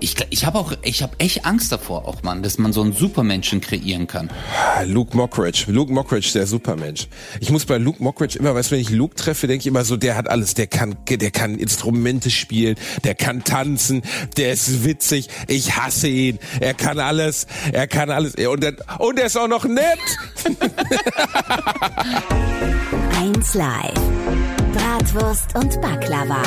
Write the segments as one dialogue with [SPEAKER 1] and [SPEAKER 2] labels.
[SPEAKER 1] Ich, ich habe auch, ich habe echt Angst davor, auch Mann, dass man so einen Supermenschen kreieren kann.
[SPEAKER 2] Luke Mockridge, Luke Mockridge, der Supermensch. Ich muss bei Luke Mockridge immer, weißt du, wenn ich Luke treffe, denke ich immer so, der hat alles, der kann, der kann Instrumente spielen, der kann tanzen, der ist witzig. Ich hasse ihn. Er kann alles, er kann alles und der, und er ist auch noch nett.
[SPEAKER 3] Eins live. Bratwurst und Baklava.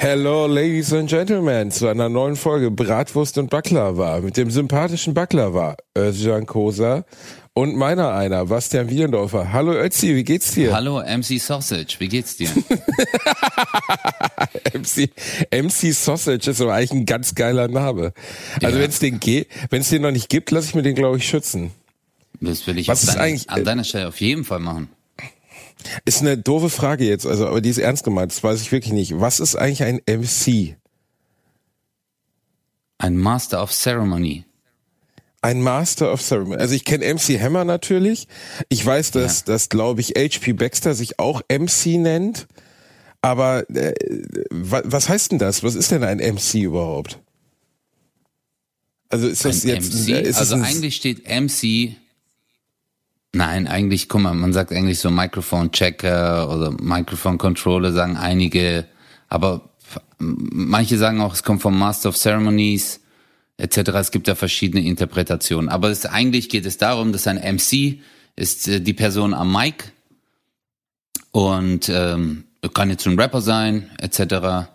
[SPEAKER 2] Hello, Ladies and Gentlemen, zu einer neuen Folge Bratwurst und Baklava mit dem sympathischen Baklava, Özcan Kosa und meiner einer, Bastian Wiedendorfer. Hallo Ötzi, wie geht's dir?
[SPEAKER 1] Hallo MC Sausage, wie geht's dir?
[SPEAKER 2] MC, MC Sausage ist aber eigentlich ein ganz geiler Name. Also ja. wenn es den geht, wenn es den noch nicht gibt, lasse ich mir den glaube ich schützen.
[SPEAKER 1] Das will ich
[SPEAKER 2] Was ist
[SPEAKER 1] deine,
[SPEAKER 2] eigentlich,
[SPEAKER 1] an deiner Stelle auf jeden Fall machen.
[SPEAKER 2] Ist eine doofe Frage jetzt, also, aber die ist ernst gemeint, das weiß ich wirklich nicht. Was ist eigentlich ein MC?
[SPEAKER 1] Ein Master of Ceremony.
[SPEAKER 2] Ein Master of Ceremony. Also ich kenne MC Hammer natürlich. Ich weiß, dass, ja. dass glaube ich, HP Baxter sich auch MC nennt. Aber äh, was heißt denn das? Was ist denn ein MC überhaupt?
[SPEAKER 1] Also ist das ein jetzt MC? Ist also eigentlich steht MC Nein, eigentlich, guck mal, man sagt eigentlich so Microphone Checker oder Microphone Controller, sagen einige, aber manche sagen auch, es kommt vom Master of Ceremonies etc. Es gibt da verschiedene Interpretationen. Aber es, eigentlich geht es darum, dass ein MC ist äh, die Person am Mic und ähm, kann jetzt ein Rapper sein etc.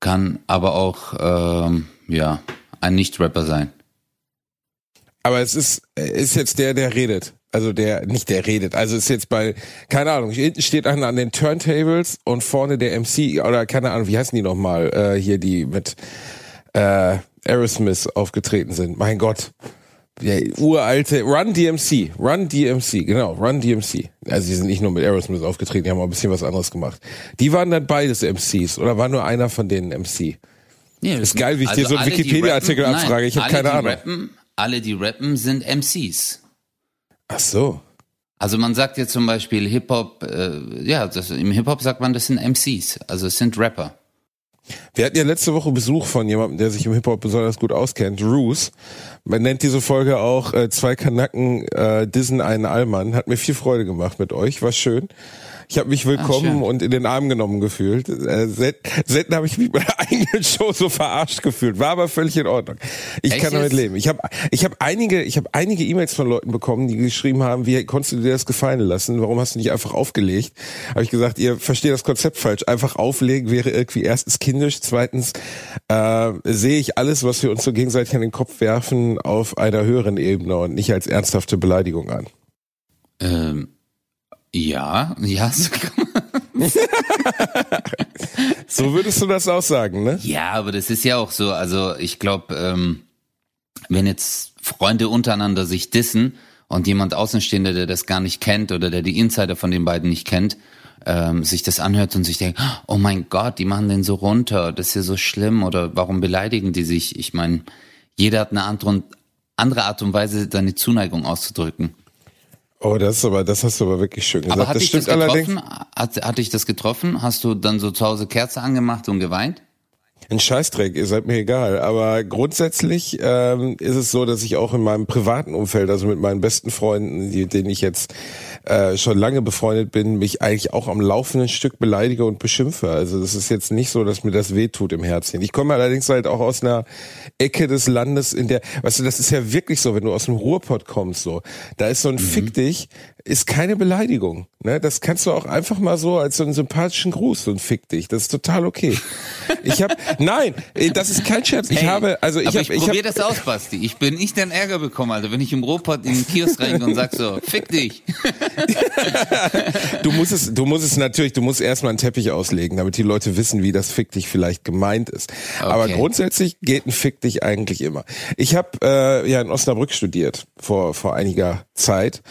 [SPEAKER 1] Kann aber auch ähm, ja ein Nicht-Rapper sein.
[SPEAKER 2] Aber es ist, ist jetzt der, der redet. Also der, nicht der redet. Also ist jetzt bei, keine Ahnung, hinten steht einer an den Turntables und vorne der MC, oder keine Ahnung, wie heißen die nochmal, äh, hier die mit äh, Aerosmith aufgetreten sind. Mein Gott. Der uralte Run DMC, Run DMC, genau, Run DMC. Also die sind nicht nur mit Aerosmith aufgetreten, die haben auch ein bisschen was anderes gemacht. Die waren dann beides MCs oder war nur einer von denen MC? Ja, ist geil, wie ich also dir so einen Wikipedia-Artikel abfrage. Ich habe keine Ahnung.
[SPEAKER 1] Rappen, alle, die rappen, sind MCs.
[SPEAKER 2] Ach so.
[SPEAKER 1] Also man sagt jetzt zum Beispiel Hip-Hop, äh, ja, das, im Hip-Hop sagt man, das sind MCs, also es sind Rapper.
[SPEAKER 2] Wir hatten ja letzte Woche Besuch von jemandem, der sich im Hip-Hop besonders gut auskennt, Roos. Man nennt diese Folge auch äh, zwei Kanacken äh, dissen einen Allmann. Hat mir viel Freude gemacht mit euch, war schön. Ich habe mich willkommen Ach, und in den Arm genommen gefühlt. Äh, selten habe ich mich bei der eigenen Show so verarscht gefühlt. War aber völlig in Ordnung. Ich Echt kann damit leben. Ich habe ich hab einige ich habe einige E-Mails von Leuten bekommen, die geschrieben haben, wie konntest du dir das gefallen lassen? Warum hast du nicht einfach aufgelegt? Habe ich gesagt, ihr versteht das Konzept falsch. Einfach auflegen wäre irgendwie erstens kindisch, zweitens äh, sehe ich alles, was wir uns so gegenseitig an den Kopf werfen, auf einer höheren Ebene und nicht als ernsthafte Beleidigung an.
[SPEAKER 1] Ähm ja, ja.
[SPEAKER 2] so würdest du das auch sagen, ne?
[SPEAKER 1] Ja, aber das ist ja auch so. Also ich glaube, ähm, wenn jetzt Freunde untereinander sich dissen und jemand Außenstehender, der das gar nicht kennt oder der die Insider von den beiden nicht kennt, ähm, sich das anhört und sich denkt, oh mein Gott, die machen den so runter, das ist ja so schlimm oder warum beleidigen die sich? Ich meine, jeder hat eine andere, andere Art und Weise, seine Zuneigung auszudrücken.
[SPEAKER 2] Oh, das ist aber, das hast du aber wirklich schön gesagt.
[SPEAKER 1] Aber hat
[SPEAKER 2] das
[SPEAKER 1] dich
[SPEAKER 2] stimmt
[SPEAKER 1] das
[SPEAKER 2] allerdings.
[SPEAKER 1] Hat, hat dich das getroffen? Hast du dann so zu Hause Kerze angemacht und geweint?
[SPEAKER 2] Ein Scheißdreck, ihr seid mir egal. Aber grundsätzlich ähm, ist es so, dass ich auch in meinem privaten Umfeld, also mit meinen besten Freunden, die, denen ich jetzt äh, schon lange befreundet bin, mich eigentlich auch am laufenden Stück beleidige und beschimpfe. Also das ist jetzt nicht so, dass mir das wehtut im Herzen. Ich komme allerdings halt auch aus einer Ecke des Landes, in der, weißt du, das ist ja wirklich so, wenn du aus dem Ruhrpott kommst, so, da ist so ein mhm. Fick dich, ist keine Beleidigung. Ne? Das kannst du auch einfach mal so als so einen sympathischen Gruß, ein Fick dich. Das ist total okay. Ich habe, nein, das ist kein Scherz. Ich hey, habe, also ich habe,
[SPEAKER 1] ich, ich probier hab, das aus, Basti. Ich bin nicht dein Ärger bekommen, also wenn ich im Ruhrpott in den Kiosk reingehe und sag so, Fick dich.
[SPEAKER 2] du musst es, du musst es natürlich, du musst erstmal einen Teppich auslegen, damit die Leute wissen, wie das Fick dich vielleicht gemeint ist. Okay. Aber grundsätzlich geht ein Fick dich eigentlich immer. Ich habe äh, ja in Osnabrück studiert vor vor einiger Zeit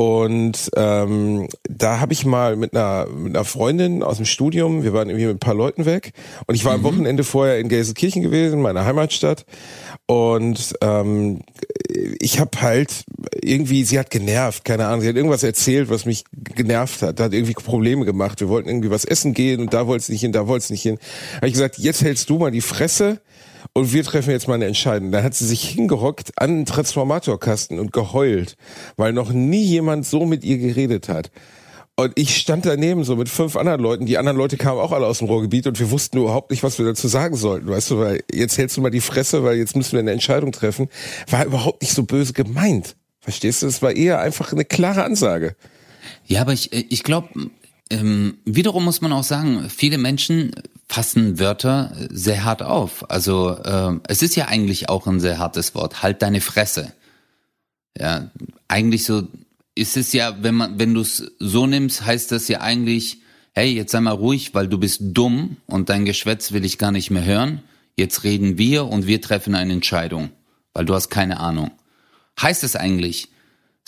[SPEAKER 2] Und ähm, da habe ich mal mit einer, mit einer Freundin aus dem Studium, wir waren irgendwie mit ein paar Leuten weg und ich war am Wochenende vorher in Gelsenkirchen gewesen, meiner Heimatstadt. Und ähm, ich habe halt irgendwie, sie hat genervt, keine Ahnung, sie hat irgendwas erzählt, was mich genervt hat, hat irgendwie Probleme gemacht. Wir wollten irgendwie was essen gehen und da wollte es nicht hin, da wollte es nicht hin. Habe ich gesagt, jetzt hältst du mal die Fresse und wir treffen jetzt mal eine Entscheidung. Da hat sie sich hingehockt an den Transformatorkasten und geheult, weil noch nie jemand so mit ihr geredet hat. Und ich stand daneben so mit fünf anderen Leuten. Die anderen Leute kamen auch alle aus dem Ruhrgebiet und wir wussten überhaupt nicht, was wir dazu sagen sollten. Weißt du, weil jetzt hältst du mal die Fresse, weil jetzt müssen wir eine Entscheidung treffen. War überhaupt nicht so böse gemeint. Verstehst du? Es war eher einfach eine klare Ansage.
[SPEAKER 1] Ja, aber ich, ich glaube, ähm, wiederum muss man auch sagen, viele Menschen fassen Wörter sehr hart auf. Also ähm, es ist ja eigentlich auch ein sehr hartes Wort. Halt deine Fresse. Ja, eigentlich so ist es ja, wenn man, wenn du es so nimmst, heißt das ja eigentlich, hey, jetzt sei mal ruhig, weil du bist dumm und dein Geschwätz will ich gar nicht mehr hören. Jetzt reden wir und wir treffen eine Entscheidung, weil du hast keine Ahnung. Heißt es eigentlich,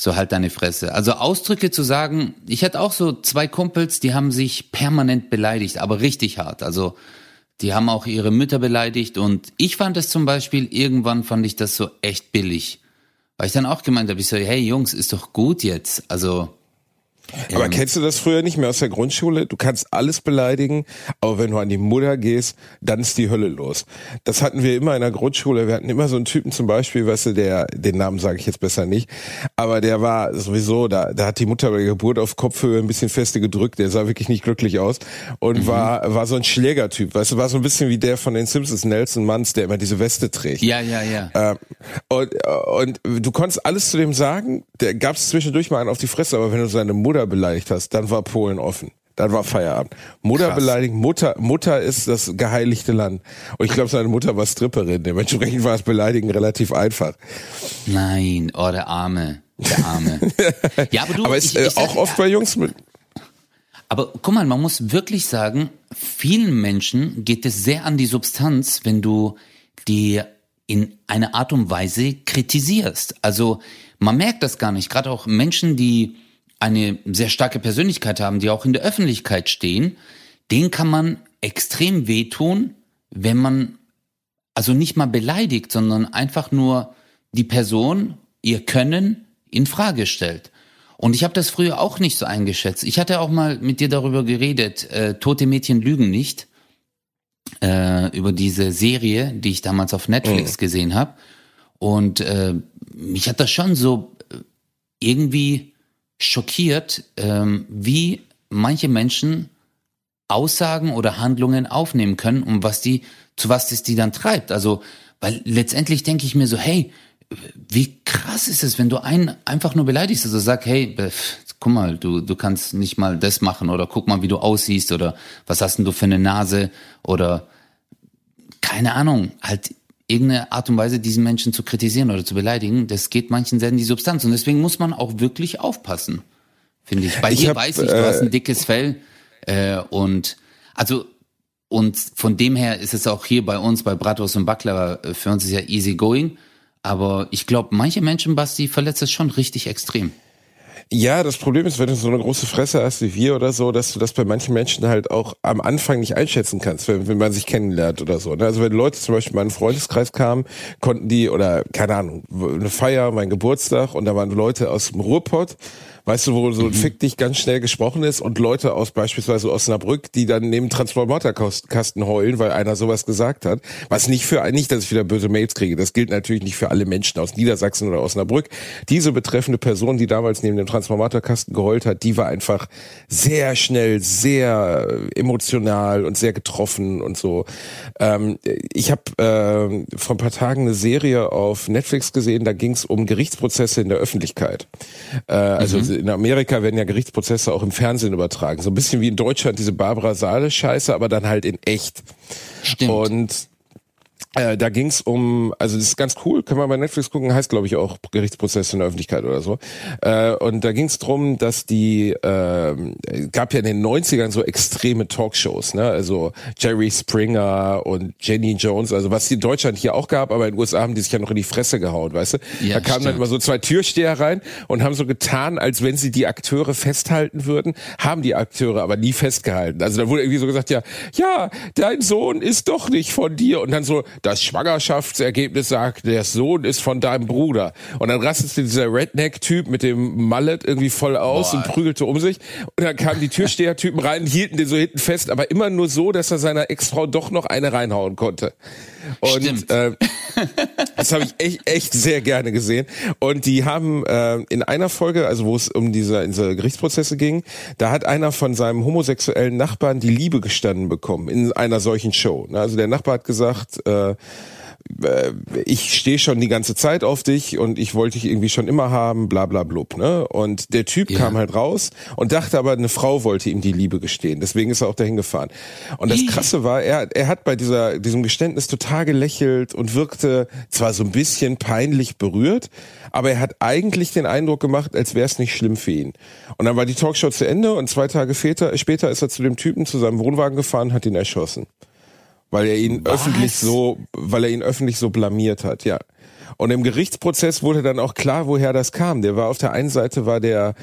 [SPEAKER 1] so halt deine Fresse. Also Ausdrücke zu sagen, ich hatte auch so zwei Kumpels, die haben sich permanent beleidigt, aber richtig hart. Also die haben auch ihre Mütter beleidigt und ich fand es zum Beispiel, irgendwann fand ich das so echt billig. Weil ich dann auch gemeint habe, ich so, hey Jungs, ist doch gut jetzt. Also
[SPEAKER 2] aber kennst du das früher nicht mehr aus der Grundschule? Du kannst alles beleidigen, aber wenn du an die Mutter gehst, dann ist die Hölle los. Das hatten wir immer in der Grundschule. Wir hatten immer so einen Typen zum Beispiel, weißt du, der, den Namen sage ich jetzt besser nicht, aber der war sowieso, da, da hat die Mutter bei der Geburt auf Kopfhöhe ein bisschen feste gedrückt. Der sah wirklich nicht glücklich aus und mhm. war, war so ein Schlägertyp. Weißt du, war so ein bisschen wie der von den Simpsons, Nelson Manns, der immer diese Weste trägt.
[SPEAKER 1] Ja, ja, ja.
[SPEAKER 2] Ähm, und, und du konntest alles zu dem sagen. Der gab es zwischendurch mal einen auf die Fresse, aber wenn du seine Mutter Mutter beleidigt hast, dann war Polen offen. Dann war Feierabend. Mutter Krass. beleidigt, Mutter, Mutter ist das geheiligte Land. Und ich glaube, seine Mutter war Stripperin. Dementsprechend war es Beleidigen relativ einfach.
[SPEAKER 1] Nein, oh, der Arme. Der Arme.
[SPEAKER 2] ja, aber du, aber ist ich, ich, auch oft bei Jungs mit.
[SPEAKER 1] Aber guck mal, man muss wirklich sagen, vielen Menschen geht es sehr an die Substanz, wenn du die in einer Art und Weise kritisierst. Also man merkt das gar nicht. Gerade auch Menschen, die eine sehr starke Persönlichkeit haben, die auch in der Öffentlichkeit stehen, den kann man extrem wehtun, wenn man also nicht mal beleidigt, sondern einfach nur die Person, ihr Können in Frage stellt. Und ich habe das früher auch nicht so eingeschätzt. Ich hatte auch mal mit dir darüber geredet, äh, Tote Mädchen lügen nicht, äh, über diese Serie, die ich damals auf Netflix mhm. gesehen habe. Und äh, mich hat das schon so äh, irgendwie schockiert, ähm, wie manche Menschen Aussagen oder Handlungen aufnehmen können und was die, zu was das die dann treibt. Also, weil letztendlich denke ich mir so, hey, wie krass ist es, wenn du einen einfach nur beleidigst, also sag, hey, guck mal, du, du kannst nicht mal das machen oder guck mal, wie du aussiehst oder was hast denn du für eine Nase oder keine Ahnung, halt irgendeine Art und Weise diesen Menschen zu kritisieren oder zu beleidigen, das geht manchen sehr in die Substanz. Und deswegen muss man auch wirklich aufpassen, finde ich. Bei ich dir hab, weiß ich, du äh, hast ein dickes Fell äh, und also und von dem her ist es auch hier bei uns bei Bratwurst und Baklava äh, für uns ist ja easy going. Aber ich glaube, manche Menschen, Basti, verletzt es schon richtig extrem.
[SPEAKER 2] Ja, das Problem ist, wenn du so eine große Fresse hast wie wir oder so, dass du das bei manchen Menschen halt auch am Anfang nicht einschätzen kannst, wenn, wenn man sich kennenlernt oder so. Ne? Also wenn Leute zum Beispiel in meinen Freundeskreis kamen, konnten die, oder keine Ahnung, eine Feier, mein Geburtstag und da waren Leute aus dem Ruhrpott, weißt du, wo so mhm. Fick dich ganz schnell gesprochen ist und Leute aus beispielsweise Osnabrück, die dann neben Transformatorkasten heulen, weil einer sowas gesagt hat. Was nicht für, nicht, dass ich wieder böse Mails kriege. Das gilt natürlich nicht für alle Menschen aus Niedersachsen oder Osnabrück. Diese betreffende Person, die damals neben dem Transformatorkasten geheult hat, die war einfach sehr schnell, sehr emotional und sehr getroffen und so. Ähm, ich habe äh, vor ein paar Tagen eine Serie auf Netflix gesehen, da ging es um Gerichtsprozesse in der Öffentlichkeit. Äh, also mhm in Amerika werden ja Gerichtsprozesse auch im Fernsehen übertragen. So ein bisschen wie in Deutschland diese Barbara Saale Scheiße, aber dann halt in echt.
[SPEAKER 1] Stimmt.
[SPEAKER 2] Und Äh, da ging's um, also das ist ganz cool, können wir bei Netflix gucken, heißt glaube ich auch Gerichtsprozess in der Öffentlichkeit oder so. Äh, und da ging's drum, dass die, äh, gab ja in den 90ern so extreme Talkshows, ne? also Jerry Springer und Jenny Jones, also was die in Deutschland hier auch gab, aber in den USA haben die sich ja noch in die Fresse gehauen, weißt du?
[SPEAKER 1] Ja,
[SPEAKER 2] da kamen dann
[SPEAKER 1] stimmt.
[SPEAKER 2] immer so zwei Türsteher rein und haben so getan, als wenn sie die Akteure festhalten würden, haben die Akteure aber nie festgehalten. Also da wurde irgendwie so gesagt, ja, ja, dein Sohn ist doch nicht von dir und dann so, das Schwangerschaftsergebnis sagt, der Sohn ist von deinem Bruder. Und dann rastete dieser Redneck-Typ mit dem Mallet irgendwie voll aus
[SPEAKER 1] Boah.
[SPEAKER 2] und prügelte um sich. Und dann kamen die Türsteher-Typen rein, hielten den so hinten fest, aber immer nur so, dass er seiner Ex-Frau doch noch eine reinhauen konnte. Und
[SPEAKER 1] Stimmt.
[SPEAKER 2] äh, das habe ich echt, echt sehr gerne gesehen. Und die haben äh, in einer Folge, also wo es um diese, diese Gerichtsprozesse ging, da hat einer von seinem homosexuellen Nachbarn die Liebe gestanden bekommen in einer solchen Show. Also der Nachbar hat gesagt, äh, äh, ich stehe schon die ganze Zeit auf dich und ich wollte dich irgendwie schon immer haben, bla bla blub. Ne? Und der Typ
[SPEAKER 1] Ja.
[SPEAKER 2] kam halt raus und dachte aber, eine Frau wollte ihm die Liebe gestehen. Deswegen ist er auch dahin gefahren. Und das Krasse war, er, er hat bei dieser, diesem Geständnis total gelächelt und wirkte zwar so ein bisschen peinlich berührt, aber er hat eigentlich den Eindruck gemacht, als wäre es nicht schlimm für ihn. Und dann war die Talkshow zu Ende und zwei Tage später, später ist er zu dem Typen zu seinem Wohnwagen gefahren und hat ihn erschossen weil er ihn
[SPEAKER 1] Was?
[SPEAKER 2] öffentlich so, weil er ihn öffentlich so blamiert hat, ja. Und im Gerichtsprozess wurde dann auch klar, woher das kam. Der war auf der einen Seite war der,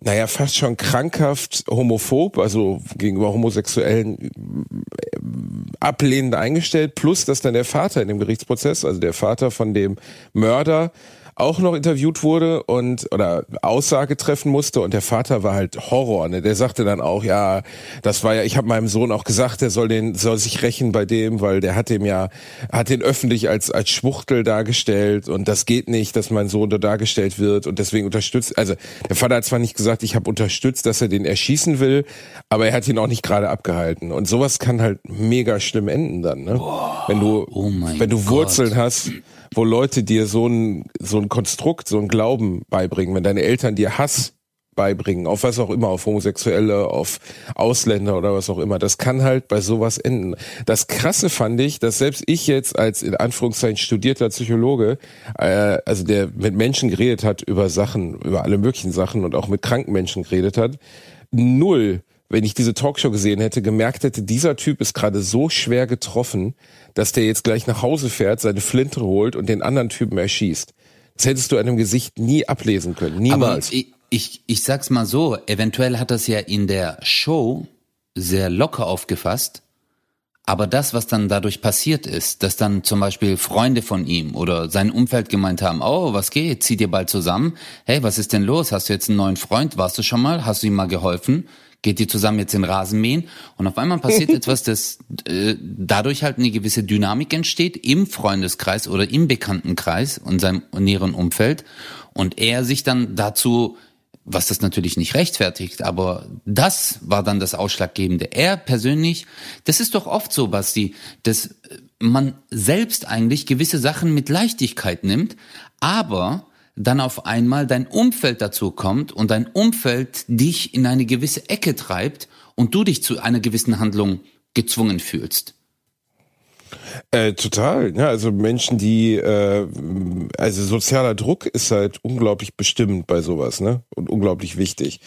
[SPEAKER 2] naja, fast schon krankhaft homophob, also gegenüber Homosexuellen äh, ablehnend eingestellt, plus dass dann der Vater in dem Gerichtsprozess, also der Vater von dem Mörder, auch noch interviewt wurde und oder Aussage treffen musste und der Vater war halt Horror, ne? Der sagte dann auch, ja, das war ja, ich habe meinem Sohn auch gesagt, der soll den soll sich rächen bei dem, weil der hat dem ja hat den öffentlich als als Schwuchtel dargestellt und das geht nicht, dass mein Sohn da dargestellt wird und deswegen unterstützt, also der Vater hat zwar nicht gesagt, ich habe unterstützt, dass er den erschießen will, aber er hat ihn auch nicht gerade abgehalten und sowas kann halt mega schlimm enden dann, ne? wenn du
[SPEAKER 1] oh
[SPEAKER 2] wenn du
[SPEAKER 1] Gott.
[SPEAKER 2] Wurzeln hast, wo Leute dir so ein, so ein Konstrukt, so ein Glauben beibringen, wenn deine Eltern dir Hass beibringen, auf was auch immer, auf Homosexuelle, auf Ausländer oder was auch immer, das kann halt bei sowas enden. Das Krasse fand ich, dass selbst ich jetzt als in Anführungszeichen studierter Psychologe, äh, also der mit Menschen geredet hat über Sachen, über alle möglichen Sachen und auch mit kranken Menschen geredet hat, null wenn ich diese Talkshow gesehen hätte, gemerkt hätte, dieser Typ ist gerade so schwer getroffen, dass der jetzt gleich nach Hause fährt, seine Flinte holt und den anderen Typen erschießt. Das hättest du an dem Gesicht nie ablesen können.
[SPEAKER 1] Aber
[SPEAKER 2] Niemals.
[SPEAKER 1] ich, ich, ich sag's mal so, eventuell hat das ja in der Show sehr locker aufgefasst, aber das, was dann dadurch passiert ist, dass dann zum Beispiel Freunde von ihm oder sein Umfeld gemeint haben, oh, was geht, zieh dir bald zusammen, hey, was ist denn los, hast du jetzt einen neuen Freund, warst du schon mal, hast du ihm mal geholfen, geht ihr zusammen jetzt den Rasen mähen und auf einmal passiert etwas, dass äh, dadurch halt eine gewisse Dynamik entsteht im Freundeskreis oder im Bekanntenkreis und seinem näheren Umfeld und er sich dann dazu was das natürlich nicht rechtfertigt, aber das war dann das Ausschlaggebende. Er persönlich, das ist doch oft so, Basti, dass man selbst eigentlich gewisse Sachen mit Leichtigkeit nimmt, aber dann auf einmal dein Umfeld dazu kommt und dein Umfeld dich in eine gewisse Ecke treibt und du dich zu einer gewissen Handlung gezwungen fühlst.
[SPEAKER 2] Äh, total. Ja, also Menschen, die, äh, also sozialer Druck ist halt unglaublich bestimmend bei sowas, ne? Und unglaublich wichtig.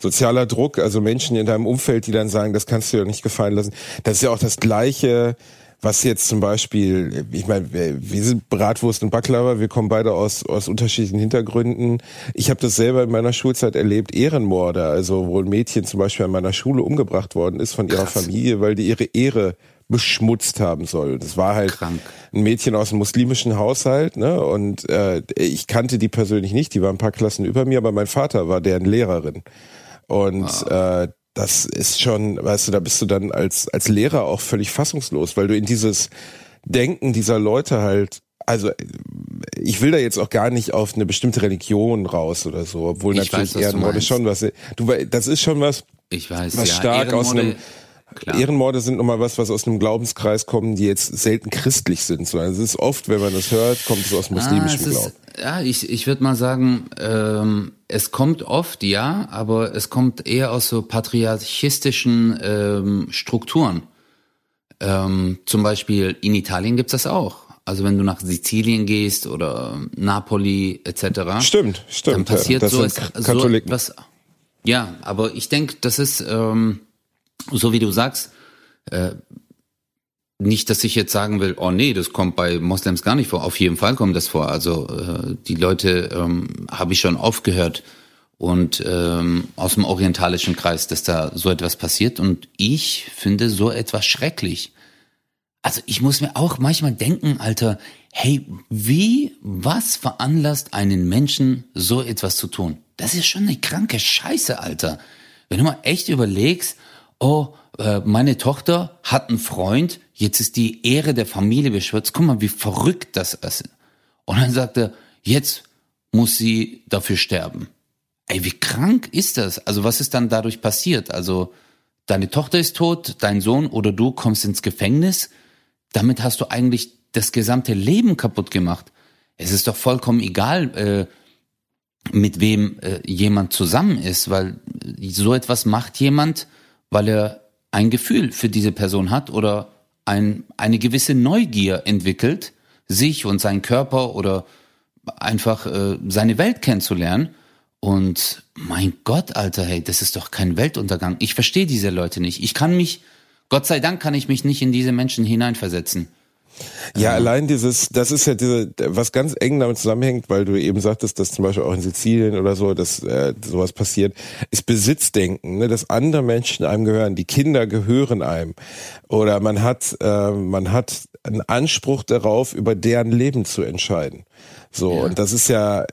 [SPEAKER 2] Sozialer Druck, also Menschen in deinem Umfeld, die dann sagen, das kannst du dir nicht gefallen lassen. Das ist ja auch das Gleiche, was jetzt zum Beispiel, ich meine, wir sind Bratwurst und Baklava, wir kommen beide aus, aus unterschiedlichen Hintergründen. Ich habe das selber in meiner Schulzeit erlebt, Ehrenmorde, also wo ein Mädchen zum Beispiel an meiner Schule umgebracht worden ist von ihrer
[SPEAKER 1] Krass.
[SPEAKER 2] Familie, weil die ihre Ehre beschmutzt haben soll. Das war halt
[SPEAKER 1] Krank.
[SPEAKER 2] ein Mädchen aus einem muslimischen Haushalt, ne? Und äh, ich kannte die persönlich nicht, die war ein paar Klassen über mir, aber mein Vater war deren Lehrerin. Und äh, das ist schon, weißt du, da bist du dann als, als Lehrer auch völlig fassungslos, weil du in dieses Denken dieser Leute halt, also ich will da jetzt auch gar nicht auf eine bestimmte Religion raus oder so, obwohl
[SPEAKER 1] Ich
[SPEAKER 2] natürlich
[SPEAKER 1] weiß,
[SPEAKER 2] Ehrenmorde schon was, du, das ist schon was,
[SPEAKER 1] Ich weiß,
[SPEAKER 2] was
[SPEAKER 1] ja,
[SPEAKER 2] stark aus
[SPEAKER 1] Ehrenmorde-
[SPEAKER 2] einem
[SPEAKER 1] Klar.
[SPEAKER 2] Ehrenmorde sind nochmal was, was aus einem Glaubenskreis kommen, die jetzt selten christlich sind. sondern Es ist oft, wenn man das hört, kommt es aus
[SPEAKER 1] Ah, es
[SPEAKER 2] Glauben.
[SPEAKER 1] ist, ja, ich, ich würde mal sagen, ähm, es kommt oft, ja, aber es kommt eher aus so patriarchistischen ähm, Strukturen. Ähm, zum Beispiel in Italien gibt's das auch. Also wenn du nach Sizilien gehst oder Napoli etc.
[SPEAKER 2] Stimmt, stimmt.
[SPEAKER 1] Dann passiert
[SPEAKER 2] ja,
[SPEAKER 1] so, es, so etwas. Ja, aber ich denke, das ist ähm, so wie du sagst. Äh, nicht, dass ich jetzt sagen will, oh nee, das kommt bei Moslems gar nicht vor. Auf jeden Fall kommt das vor. Also äh, die Leute ähm, habe ich schon aufgehört und ähm, aus dem orientalischen Kreis, dass da so etwas passiert. Und ich finde so etwas schrecklich. Also ich muss mir auch manchmal denken, Alter, hey, wie, was veranlasst einen Menschen, so etwas zu tun? Das ist schon eine kranke Scheiße, Alter. Wenn du mal echt überlegst, oh, äh, meine Tochter hat einen Freund, jetzt ist die Ehre der Familie beschwört. Guck mal, wie verrückt das ist. Und dann sagt er, jetzt muss sie dafür sterben. Ey, wie krank ist das? Also was ist dann dadurch passiert? Also deine Tochter ist tot, dein Sohn oder du kommst ins Gefängnis. Damit hast du eigentlich das gesamte Leben kaputt gemacht. Es ist doch vollkommen egal, äh, mit wem äh, jemand zusammen ist, weil so etwas macht jemand, weil er ein Gefühl für diese Person hat oder ein, eine gewisse Neugier entwickelt, sich und seinen Körper oder einfach äh, seine Welt kennenzulernen. Und mein Gott, Alter, hey, das ist doch kein Weltuntergang. Ich verstehe diese Leute nicht. Ich kann mich, Gott sei Dank kann ich mich nicht in diese Menschen hineinversetzen.
[SPEAKER 2] Ja, ähm. allein dieses, das ist ja diese, was ganz eng damit zusammenhängt, weil du eben sagtest, dass zum Beispiel auch in Sizilien oder so, dass äh, sowas passiert, ist Besitzdenken, ne, dass andere Menschen einem gehören, die Kinder gehören einem. Oder man hat, äh, man hat einen Anspruch darauf, über deren Leben zu entscheiden. So, ja. und das ist ja,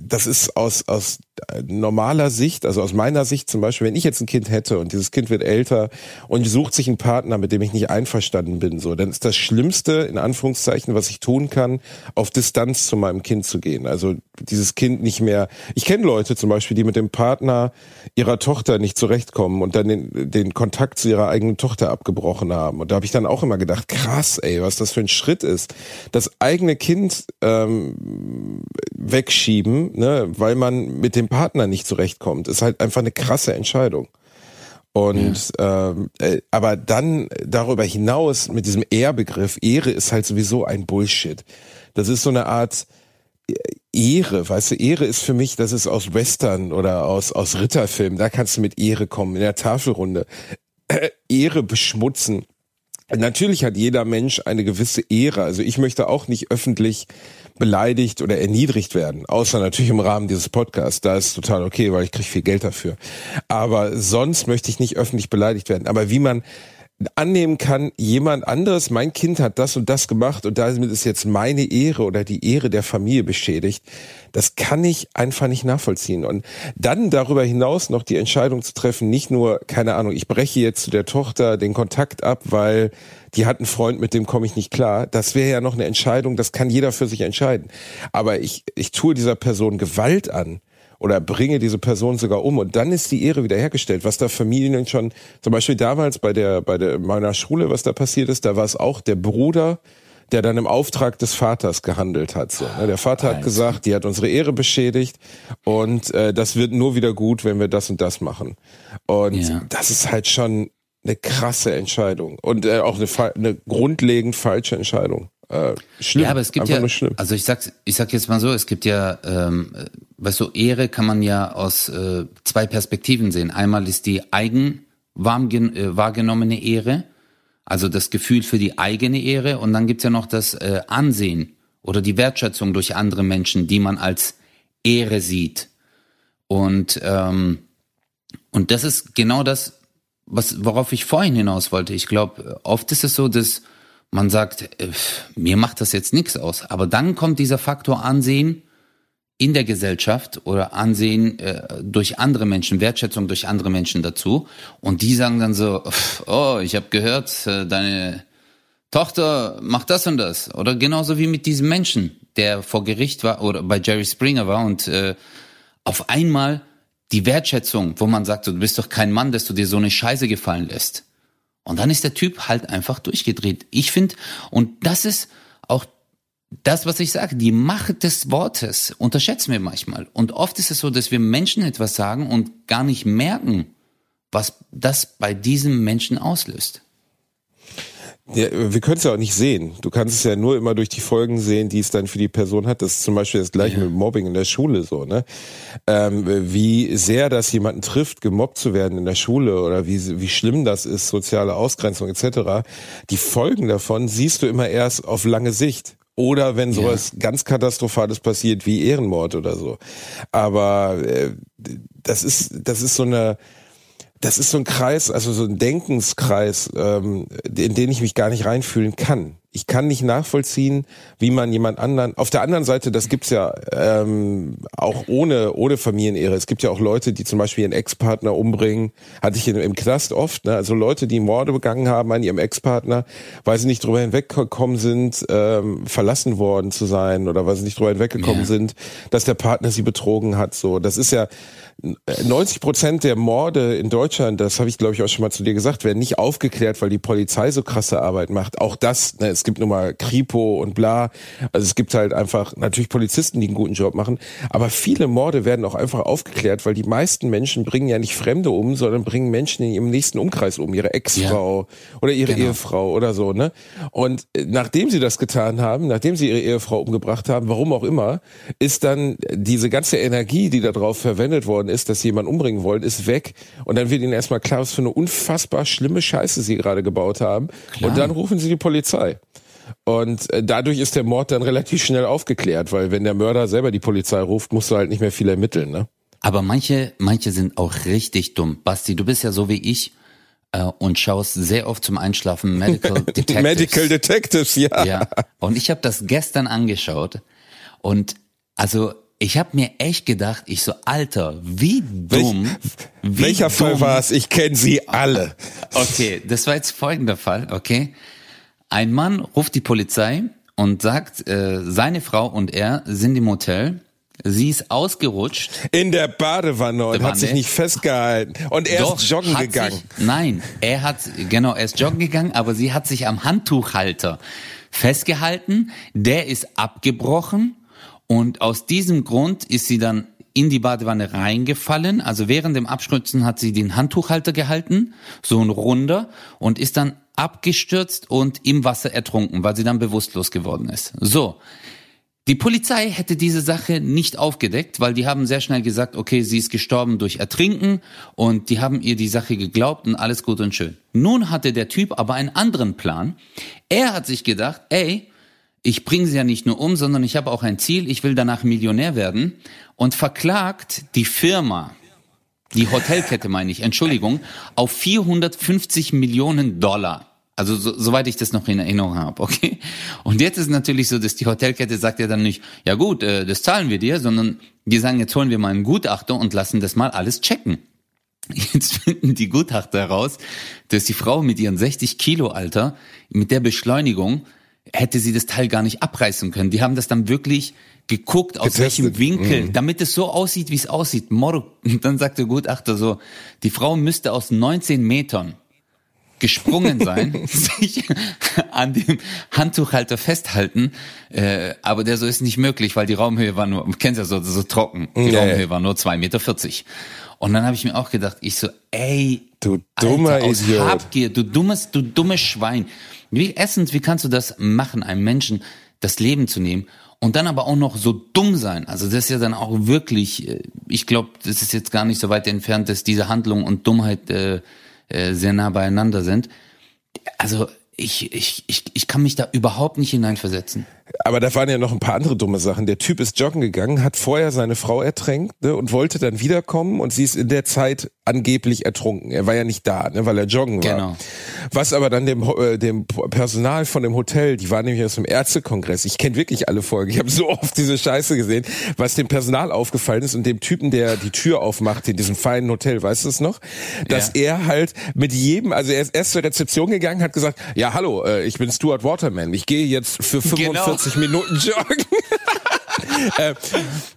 [SPEAKER 2] das ist aus, aus normaler Sicht, also aus meiner Sicht zum Beispiel, wenn ich jetzt ein Kind hätte und dieses Kind wird älter und sucht sich einen Partner, mit dem ich nicht einverstanden bin, so, dann ist das Schlimmste, in Anführungszeichen, was ich tun kann, auf Distanz zu meinem Kind zu gehen. Also dieses Kind nicht mehr. Ich kenne Leute zum Beispiel, die mit dem Partner ihrer Tochter nicht zurechtkommen und dann den, den Kontakt zu ihrer eigenen Tochter abgebrochen haben. Und da habe ich dann auch immer gedacht, krass, ey, was das für ein Schritt ist. Das eigene Kind ähm, wegschieben, ne, weil man mit dem Partner nicht zurechtkommt, ist halt einfach eine krasse Entscheidung. Und ja. ähm, äh, aber dann darüber hinaus mit diesem Ehrbegriff, Ehre ist halt sowieso ein Bullshit. Das ist so eine Art äh, Ehre, weißt du, Ehre ist für mich, das ist aus Western oder aus, aus Ritterfilmen, da kannst du mit Ehre kommen, in der Tafelrunde. Äh, Ehre beschmutzen. Natürlich hat jeder Mensch eine gewisse Ehre. Also ich möchte auch nicht öffentlich beleidigt oder erniedrigt werden, außer natürlich im Rahmen dieses Podcasts. Da ist total okay, weil ich kriege viel Geld dafür. Aber sonst möchte ich nicht öffentlich beleidigt werden. Aber wie man annehmen kann, jemand anderes, mein Kind hat das und das gemacht und damit ist jetzt meine Ehre oder die Ehre der Familie beschädigt, das kann ich einfach nicht nachvollziehen. Und dann darüber hinaus noch die Entscheidung zu treffen, nicht nur, keine Ahnung, ich breche jetzt zu der Tochter den Kontakt ab, weil die hat einen Freund, mit dem komme ich nicht klar. Das wäre ja noch eine Entscheidung, das kann jeder für sich entscheiden. Aber ich, ich tue dieser Person Gewalt an oder bringe diese Person sogar um und dann ist die Ehre wiederhergestellt. Was da Familien schon, zum Beispiel damals bei der, bei der, meiner Schule, was da passiert ist, da war es auch der Bruder, der dann im Auftrag des Vaters gehandelt hat. So, ne? Der Vater hat gesagt, die hat unsere Ehre beschädigt und äh, das wird nur wieder gut, wenn wir das und das machen. Und ja. das ist halt schon eine krasse Entscheidung und äh, auch eine, eine grundlegend falsche Entscheidung. Äh, schlimm.
[SPEAKER 1] Ja, aber es gibt ja, also ich sag, ich sag jetzt mal so, es gibt ja, ähm, weißt du, Ehre kann man ja aus äh, zwei Perspektiven sehen. Einmal ist die eigen äh, wahrgenommene Ehre, also das Gefühl für die eigene Ehre, und dann gibt's ja noch das äh, Ansehen oder die Wertschätzung durch andere Menschen, die man als Ehre sieht. Und ähm, und das ist genau das, was worauf ich vorhin hinaus wollte. Ich glaube, oft ist es so, dass man sagt, äh, mir macht das jetzt nichts aus. Aber dann kommt dieser Faktor Ansehen in der Gesellschaft oder Ansehen äh, durch andere Menschen, Wertschätzung durch andere Menschen dazu. Und die sagen dann so, oh, ich habe gehört, äh, deine Tochter macht das und das. Oder genauso wie mit diesem Menschen, der vor Gericht war oder bei Jerry Springer war und äh, auf einmal die Wertschätzung, wo man sagt, du bist doch kein Mann, dass du dir so eine Scheiße gefallen lässt. Und dann ist der Typ halt einfach durchgedreht. Ich finde, und das ist auch das, was ich sage, die Macht des Wortes unterschätzen wir manchmal. Und oft ist es so, dass wir Menschen etwas sagen und gar nicht merken, was das bei diesem Menschen auslöst.
[SPEAKER 2] Ja, wir können es ja auch nicht sehen. Du kannst es ja nur immer durch die Folgen sehen, die es dann für die Person hat. Das ist zum Beispiel das gleiche ja. mit Mobbing in der Schule so, ne? Ähm, wie sehr das jemanden trifft, gemobbt zu werden in der Schule oder wie, wie schlimm das ist, soziale Ausgrenzung etc. Die Folgen davon siehst du immer erst auf lange Sicht. Oder wenn sowas ja. ganz Katastrophales passiert wie Ehrenmord oder so. Aber äh, das ist, das ist so eine, das ist so ein Kreis, also so ein Denkenskreis, ähm, in den ich mich gar nicht reinfühlen kann ich kann nicht nachvollziehen, wie man jemand anderen. Auf der anderen Seite, das gibt's ja ähm, auch ohne ohne Familienehre. Es gibt ja auch Leute, die zum Beispiel ihren Ex-Partner umbringen. Hatte ich in, im Knast oft. Ne? Also Leute, die Morde begangen haben an ihrem Ex-Partner, weil sie nicht drüber hinweggekommen sind, ähm, verlassen worden zu sein oder weil sie nicht drüber hinweggekommen ja. sind, dass der Partner sie betrogen hat. So, das ist ja 90 Prozent der Morde in Deutschland, das habe ich glaube ich auch schon mal zu dir gesagt, werden nicht aufgeklärt, weil die Polizei so krasse Arbeit macht. Auch das, ne, es gibt nun mal Kripo und bla. Also es gibt halt einfach natürlich Polizisten, die einen guten Job machen. Aber viele Morde werden auch einfach aufgeklärt, weil die meisten Menschen bringen ja nicht Fremde um, sondern bringen Menschen in ihrem nächsten Umkreis um, ihre Ex-Frau ja. oder ihre genau. Ehefrau oder so, ne? Und äh, nachdem sie das getan haben, nachdem sie ihre Ehefrau umgebracht haben, warum auch immer, ist dann diese ganze Energie, die darauf verwendet worden worden ist, dass sie jemanden umbringen wollen, ist weg. Und dann wird ihnen erstmal klar, was für eine unfassbar schlimme Scheiße sie gerade gebaut haben. Klar. Und dann rufen sie die Polizei. Und äh, dadurch ist der Mord dann relativ schnell aufgeklärt, weil wenn der Mörder selber die Polizei ruft, musst du halt nicht mehr viel ermitteln, ne?
[SPEAKER 1] Aber manche, manche sind auch richtig dumm. Basti, du bist ja so wie ich äh, und schaust sehr oft zum Einschlafen Medical Detectives.
[SPEAKER 2] Medical Detectives, ja. Ja.
[SPEAKER 1] Und ich habe das gestern angeschaut und also ich habe mir echt gedacht, ich so, Alter, wie dumm. Welch,
[SPEAKER 2] wie welcher dumm. Fall war es? Ich kenne sie alle.
[SPEAKER 1] Okay, das war jetzt folgender Fall, okay? Ein Mann ruft die Polizei und sagt, äh, seine Frau und er sind im Hotel. Sie ist ausgerutscht.
[SPEAKER 2] In der Badewanne und hat sich nicht festgehalten. Und er Doch, ist joggen gegangen.
[SPEAKER 1] Sich, nein, er hat, genau, er ist joggen gegangen, aber sie hat sich am Handtuchhalter festgehalten. Der ist abgebrochen und aus diesem Grund ist sie dann in die Badewanne reingefallen. Also während dem Abstürzen hat sie den Handtuchhalter gehalten, so ein runder, und ist dann abgestürzt und im Wasser ertrunken, weil sie dann bewusstlos geworden ist. So. Die Polizei hätte diese Sache nicht aufgedeckt, weil die haben sehr schnell gesagt, okay, sie ist gestorben durch Ertrinken und die haben ihr die Sache geglaubt und alles gut und schön. Nun hatte der Typ aber einen anderen Plan. Er hat sich gedacht, ey, ich bringe sie ja nicht nur um, sondern ich habe auch ein Ziel, ich will danach Millionär werden und verklagt die Firma, die Hotelkette meine ich, Entschuldigung, auf 450 Millionen Dollar. Also so, soweit ich das noch in Erinnerung habe, okay? Und jetzt ist natürlich so, dass die Hotelkette sagt ja dann nicht, ja gut, äh, das zahlen wir dir, sondern die sagen, jetzt holen wir mal einen Gutachter und lassen das mal alles checken. Jetzt finden die Gutachter heraus, dass die Frau mit ihren 60 Kilo Alter mit der Beschleunigung hätte sie das Teil gar nicht abreißen können. Die haben das dann wirklich geguckt, aus Getestet. welchem Winkel, mhm. damit es so aussieht, wie es aussieht. Moro, dann sagt der Gutachter so, die Frau müsste aus 19 Metern gesprungen sein, sich an dem Handtuchhalter festhalten, äh, aber der so ist nicht möglich, weil die Raumhöhe war nur, kennst ja so, so trocken, die ja, Raumhöhe war nur zwei Meter. vierzig. Und dann habe ich mir auch gedacht, ich so, ey,
[SPEAKER 2] du dummer Alter, aus Idiot.
[SPEAKER 1] Habgier, du dummes, du dummes Schwein. Wie, erstens, wie kannst du das machen, einem Menschen das Leben zu nehmen und dann aber auch noch so dumm sein? Also das ist ja dann auch wirklich, äh, ich glaube, das ist jetzt gar nicht so weit entfernt, dass diese Handlung und Dummheit äh, äh, sehr nah beieinander sind. Also ich, ich, ich, ich kann mich da überhaupt nicht hineinversetzen.
[SPEAKER 2] Aber da waren ja noch ein paar andere dumme Sachen. Der Typ ist joggen gegangen, hat vorher seine Frau ertränkt ne, und wollte dann wiederkommen und sie ist in der Zeit angeblich ertrunken. Er war ja nicht da, ne, weil er joggen war. Genau. Was aber dann dem, äh, dem Personal von dem Hotel, die waren nämlich aus dem Ärztekongress, ich kenne wirklich alle Folgen, ich habe so oft diese Scheiße gesehen, was dem Personal aufgefallen ist und dem Typen, der die Tür aufmacht in diesem feinen Hotel, weißt du es noch? Dass ja. er halt mit jedem, also er ist erst zur Rezeption gegangen, hat gesagt, ja hallo, äh, ich bin Stuart Waterman, ich gehe jetzt für 45 genau. 45 Minuten joggen. äh,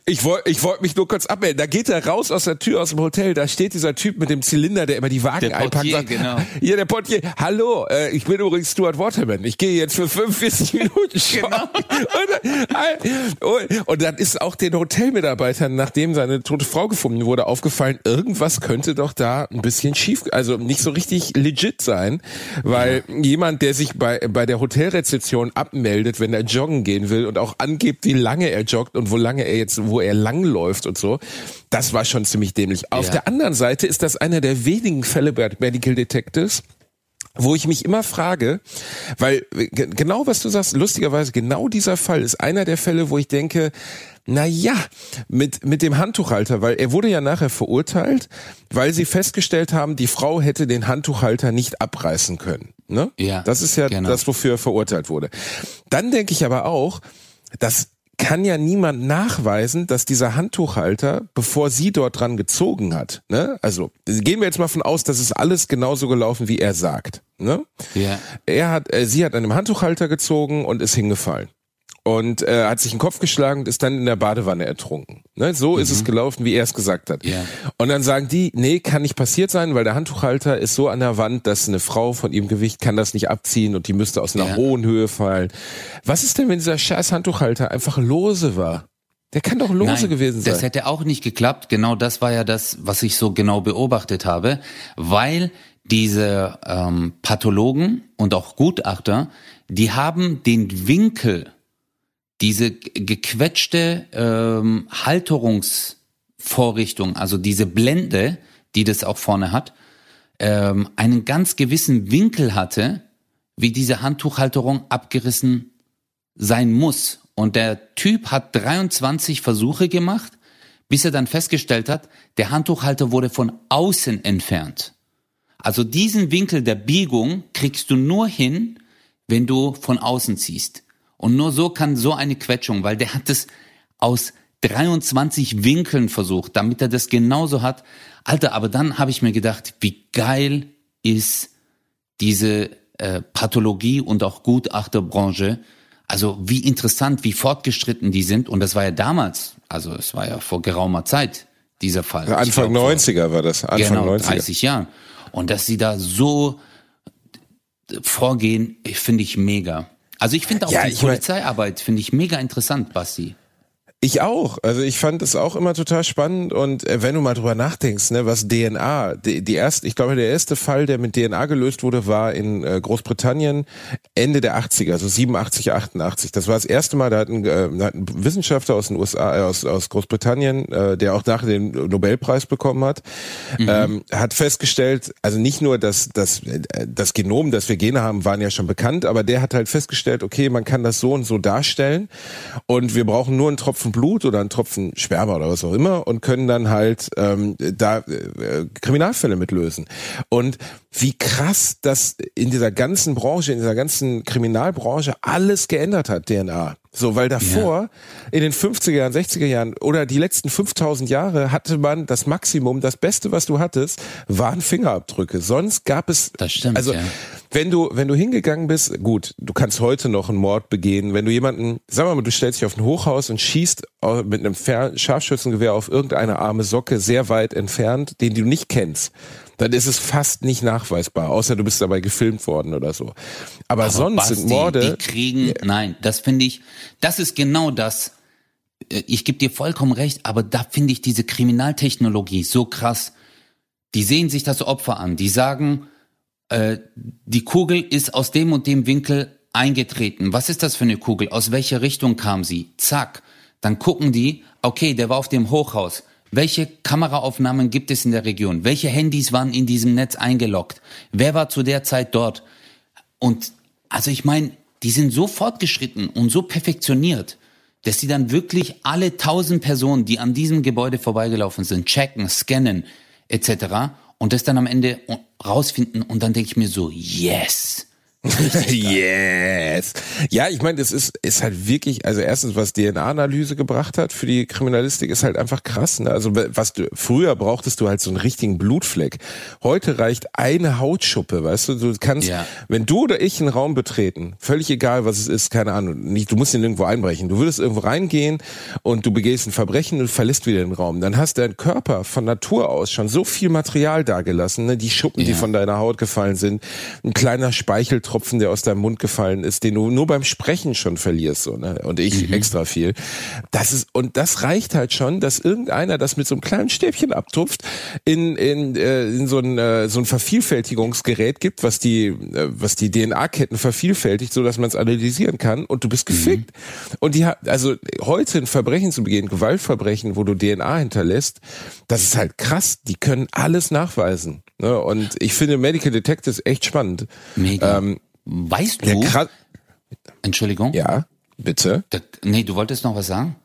[SPEAKER 2] ich wollte ich wollt mich nur kurz abmelden. Da geht er raus aus der Tür aus dem Hotel. Da steht dieser Typ mit demZylinder, der immer die Wagen
[SPEAKER 1] Der
[SPEAKER 2] einpackt.
[SPEAKER 1] Portier,
[SPEAKER 2] sagt,
[SPEAKER 1] genau.
[SPEAKER 2] Hier, der Portier. Hallo, äh, ich bin übrigens Stuart Waterman. Ich gehe jetzt für 45 Minuten.
[SPEAKER 1] Genau.
[SPEAKER 2] und, und, und dann ist auch den Hotelmitarbeitern, nachdem seine tote Frau gefunden wurde, aufgefallen, irgendwas könnte doch da ein bisschen schief, also nicht so richtig legit sein, weil jemand, der sich bei, bei der Hotelrezeption abmeldet, wenn er joggen gehen will und auch angibt, wie lange er joggt und wo lange er jetzt, wo er langläuft und so, das war schon ziemlich dämlich. Auf
[SPEAKER 1] Ja.
[SPEAKER 2] der anderen Seite ist das einer der wenigen Fälle bei Medical Detectives, wo ich mich immer frage, weil ge- genau was du sagst, lustigerweise genau dieser Fall ist einer der Fälle, wo ich denke, na ja, mit mit dem Handtuchhalter, weil er wurde ja nachher verurteilt, weil sie festgestellt haben, die Frau hätte den Handtuchhalter nicht abreißen können. Ne?
[SPEAKER 1] Ja,
[SPEAKER 2] das ist ja
[SPEAKER 1] genau.
[SPEAKER 2] das, wofür er verurteilt wurde. Dann denke ich aber auch, dass kann ja niemand nachweisen, dass dieser Handtuchhalter, bevor sie dort dran gezogen hat, ne? Also gehen wir jetzt mal von aus, dass es alles genauso gelaufen, wie er sagt, ne?
[SPEAKER 1] Ja.
[SPEAKER 2] Er hat, äh, sie hat an einem Handtuchhalter gezogen und ist hingefallen und äh, hat sich den Kopf geschlagen und ist dann in der Badewanne ertrunken. Ne? So ist es gelaufen, wie er es gesagt hat.
[SPEAKER 1] Mhm. Ja.
[SPEAKER 2] Und dann sagen die, nee, kann nicht passiert sein, weil der Handtuchhalter ist so an der Wand, dass eine Frau von ihrem Gewicht kann das nicht abziehen und die müsste aus einer
[SPEAKER 1] Ja.
[SPEAKER 2] hohen Höhe fallen. Was ist denn, wenn dieser scheiß Handtuchhalter einfach lose war? Der kann doch lose
[SPEAKER 1] Nein,
[SPEAKER 2] gewesen sein.
[SPEAKER 1] Das hätte auch nicht geklappt. Genau das war ja das, was ich so genau beobachtet habe, weil diese ähm, Pathologen und auch Gutachter, die haben den Winkel, diese gequetschte ähm, Halterungsvorrichtung, also diese Blende, die das auch vorne hat, ähm, einen ganz gewissen Winkel hatte, wie diese Handtuchhalterung abgerissen sein muss. Und der Typ hat 23 Versuche gemacht, bis er dann festgestellt hat, der Handtuchhalter wurde von außen entfernt. Also diesen Winkel der Biegung kriegst du nur hin, wenn du von außen ziehst. Und nur so kann so eine Quetschung, weil der hat es aus 23 Winkeln versucht, damit er das genauso hat. Alter, aber dann habe ich mir gedacht, wie geil ist diese äh, Pathologie und auch Gutachterbranche. Also wie interessant, wie fortgeschritten die sind. Und das war ja damals, also es war ja vor geraumer Zeit, dieser Fall.
[SPEAKER 2] Anfang
[SPEAKER 1] glaub, vor-
[SPEAKER 2] 90er war das. Anfang
[SPEAKER 1] genau,
[SPEAKER 2] 90er.
[SPEAKER 1] 30 Jahren. Und dass sie da so vorgehen, finde ich mega. Also ich finde auch
[SPEAKER 2] Ja,
[SPEAKER 1] die Polizeiarbeit finde ich mega interessant, Basti.
[SPEAKER 2] Ich auch. Also ich fand es auch immer total spannend und äh, wenn du mal drüber nachdenkst, ne, was DNA, die, die erste, ich glaube, der erste Fall, der mit DNA gelöst wurde, war in äh, Großbritannien Ende der 80er, also 87, 88. Das war das erste Mal, da hat ein, äh, da hat ein Wissenschaftler aus den USA, äh, aus, aus Großbritannien, äh, der auch nachher den Nobelpreis bekommen hat, ähm, hat festgestellt, also nicht nur das, das, das Genom, das wir Gene haben, waren ja schon bekannt, aber der hat halt festgestellt, okay, man kann das so und so darstellen und wir brauchen nur einen Tropfen Blut oder einen Tropfen Sperma oder was auch immer und können dann halt ähm, da äh, Kriminalfälle mitlösen. Und wie krass das in dieser ganzen Branche, in dieser ganzen Kriminalbranche alles geändert hat, DNA. So, weil davor in den 50er Jahren, 60er Jahren oder die letzten 5000 Jahre hatte man das Maximum, das Beste, was du hattest, waren Fingerabdrücke. Sonst gab es,
[SPEAKER 1] Das stimmt,
[SPEAKER 2] also
[SPEAKER 1] ja.
[SPEAKER 2] wenn du, wenn du hingegangen bist, gut, du kannst heute noch einen Mord begehen. Wenn du jemanden, sagen wir mal, du stellst dich auf ein Hochhaus und schießt mit einem Fer Scharfschützengewehr auf irgendeine arme Socke sehr weit entfernt, den du nicht kennst, dann ist es fast nicht nachweisbar, außer du bist dabei gefilmt worden oder so. Aber,
[SPEAKER 1] Aber
[SPEAKER 2] sonst
[SPEAKER 1] Basti,
[SPEAKER 2] sind Morde.
[SPEAKER 1] Die kriegen, nein, das finde ich, das ist genau das. Äh, Ich gebe dir vollkommen recht, aber da finde ich diese Kriminaltechnologie so krass. Die sehen sich das Opfer an, die sagen, äh, die Kugel ist aus dem und dem Winkel eingetreten. Was ist das für eine Kugel? Aus welcher Richtung kam sie? Zack. Dann gucken die, okay, der war auf dem Hochhaus. Welche Kameraaufnahmen gibt es in der Region? Welche Handys waren in diesem Netz eingeloggt? Wer war zu der Zeit dort? Und also ich meine, die sind so fortgeschritten und so perfektioniert, dass sie dann wirklich alle tausend Personen, die an diesem Gebäude vorbeigelaufen sind, checken, scannen etc. und das dann am Ende rausfinden und dann denke ich mir so, yes,
[SPEAKER 2] yes. Ja, ich meine, das ist, ist halt wirklich, also erstens, was DNA-Analyse gebracht hat für die Kriminalistik, ist halt einfach krass. Ne? Also was du, früher brauchtest du halt so einen richtigen Blutfleck. Heute reicht eine Hautschuppe, weißt du, du kannst, ja. wenn du oder ich einen Raum betreten, völlig egal, was es ist, keine Ahnung, nicht, du musst ihn irgendwo einbrechen. Du würdest irgendwo reingehen und du begehst ein Verbrechen und verlässt wieder den Raum. Dann hast dein Körper von Natur aus schon so viel Material dagelassen, ne? die Schuppen, ja. die von deiner Haut gefallen sind, ein kleiner Speichel Tropfen, der aus deinem Mund gefallen ist, den du nur beim Sprechen schon verlierst, so, ne? Und ich mhm. extra viel. Das ist, und das reicht halt schon, dass irgendeiner das mit so einem kleinen Stäbchen abtupft, in, in, äh, in so ein, äh, so ein Vervielfältigungsgerät gibt, was die, äh, was die DNA-Ketten vervielfältigt, so dass man es analysieren kann und du bist mhm. gefickt. Mhm. Und die hat, also heute ein Verbrechen zu begehen, Gewaltverbrechen, wo du DNA hinterlässt, das ist halt krass. Die können alles nachweisen. Ne? Und ich finde Medical Detectives echt spannend.
[SPEAKER 1] Mega. Ähm, weißt du? Entschuldigung?
[SPEAKER 2] Ja. Bitte?
[SPEAKER 1] Der, nee, du wolltest noch was sagen?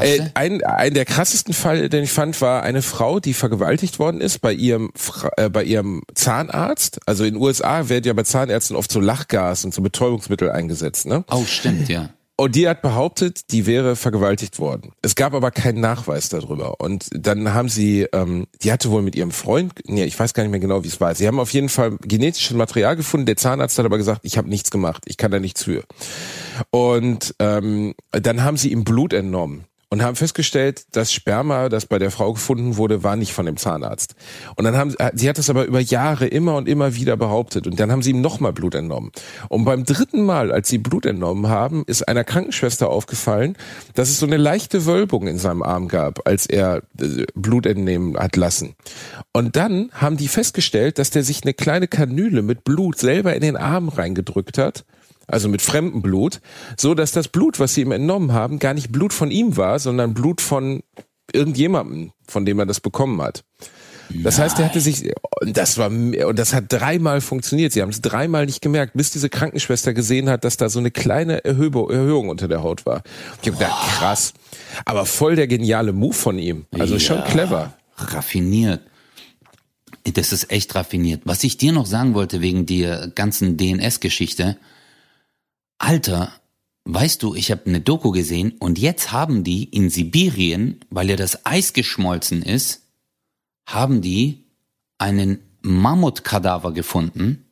[SPEAKER 2] Äh, ein, ein der krassesten Fall, den ich fand, war eine Frau, die vergewaltigt worden ist bei ihrem äh, bei ihrem Zahnarzt. Also in den USA werden ja bei Zahnärzten oft so Lachgas und so Betäubungsmittel eingesetzt, ne?
[SPEAKER 1] Oh, stimmt, ja.
[SPEAKER 2] Und die hat behauptet, die wäre vergewaltigt worden. Es gab aber keinen Nachweis darüber. Und dann haben sie, ähm, die hatte wohl mit ihrem Freund, nee, ich weiß gar nicht mehr genau, wie es war. Sie haben auf jeden Fall genetisches Material gefunden. Der Zahnarzt hat aber gesagt, ich habe nichts gemacht, ich kann da nichts für. Und ähm, dann haben sie ihm Blut entnommen und haben festgestellt, das Sperma, das bei der Frau gefunden wurde, war nicht von dem Zahnarzt. Und dann haben sie hat das aber über Jahre immer und immer wieder behauptet und dann haben sie ihm nochmal Blut entnommen. Und beim dritten Mal, als sie Blut entnommen haben, ist einer Krankenschwester aufgefallen, dass es so eine leichte Wölbung in seinem Arm gab, als er äh, Blut entnehmen hat lassen. Und dann haben die festgestellt, dass der sich eine kleine Kanüle mit Blut selber in den Arm reingedrückt hat also mit fremdem Blut, so dass das Blut, was sie ihm entnommen haben, gar nicht Blut von ihm war, sondern Blut von irgendjemandem, von dem er das bekommen hat. Das heißt, er hatte sich, das war, und das hat dreimal funktioniert. Sie haben es dreimal nicht gemerkt, bis diese Krankenschwester gesehen hat, dass da so eine kleine Erhöhung, Erhöhung unter der Haut war. Ich habe gedacht, krass. Aber voll der geniale Move von ihm. Also ja, schon clever.
[SPEAKER 1] Raffiniert. Das ist echt raffiniert. Was ich dir noch sagen wollte wegen der ganzen DNS-Geschichte, Alter, weißt du, ich habe eine Doku gesehen und jetzt haben die in Sibirien, weil ja das Eis geschmolzen ist, haben die einen Mammutkadaver gefunden,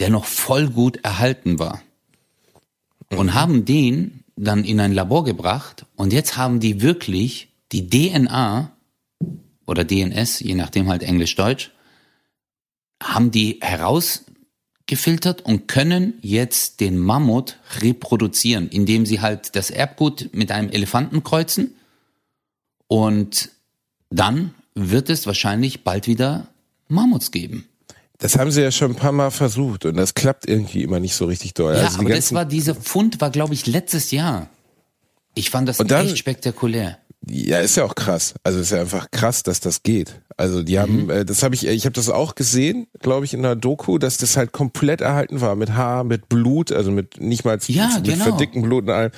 [SPEAKER 1] der noch voll gut erhalten war. Und mhm. haben den dann in ein Labor gebracht und jetzt haben die wirklich die DNA oder DNS, je nachdem halt Englisch-Deutsch, haben die heraus gefiltert und können jetzt den Mammut reproduzieren, indem sie halt das Erbgut mit einem Elefanten kreuzen und dann wird es wahrscheinlich bald wieder Mammuts geben.
[SPEAKER 2] Das haben sie ja schon ein paar Mal versucht und das klappt irgendwie immer nicht so richtig doll.
[SPEAKER 1] Ja, also aber das war, dieser Fund war, glaube ich, letztes Jahr. Ich fand das dann, echt spektakulär.
[SPEAKER 2] Ja, ist ja auch krass. Also ist ja einfach krass, dass das geht. Also die haben, mhm. äh, das habe ich, ich habe das auch gesehen, glaube ich, in der Doku, dass das halt komplett erhalten war mit Haar, mit Blut, also mit nicht mal
[SPEAKER 1] ja,
[SPEAKER 2] mit
[SPEAKER 1] genau.
[SPEAKER 2] verdickten Blut und allem.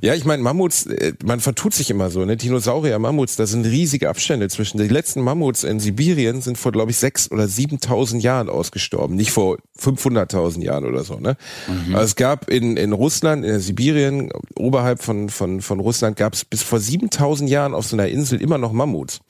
[SPEAKER 2] Ja, ich meine Mammuts, äh, man vertut sich immer so, ne? Dinosaurier, Mammuts, da sind riesige Abstände zwischen. Die letzten Mammuts in Sibirien sind vor, glaube ich, sechs oder siebentausend Jahren ausgestorben, nicht vor 500.000 Jahren oder so, ne? Mhm. Also es gab in in Russland, in Sibirien, oberhalb von von von Russland, gab es bis vor 7000 Jahren auf so einer Insel immer noch Mammuts.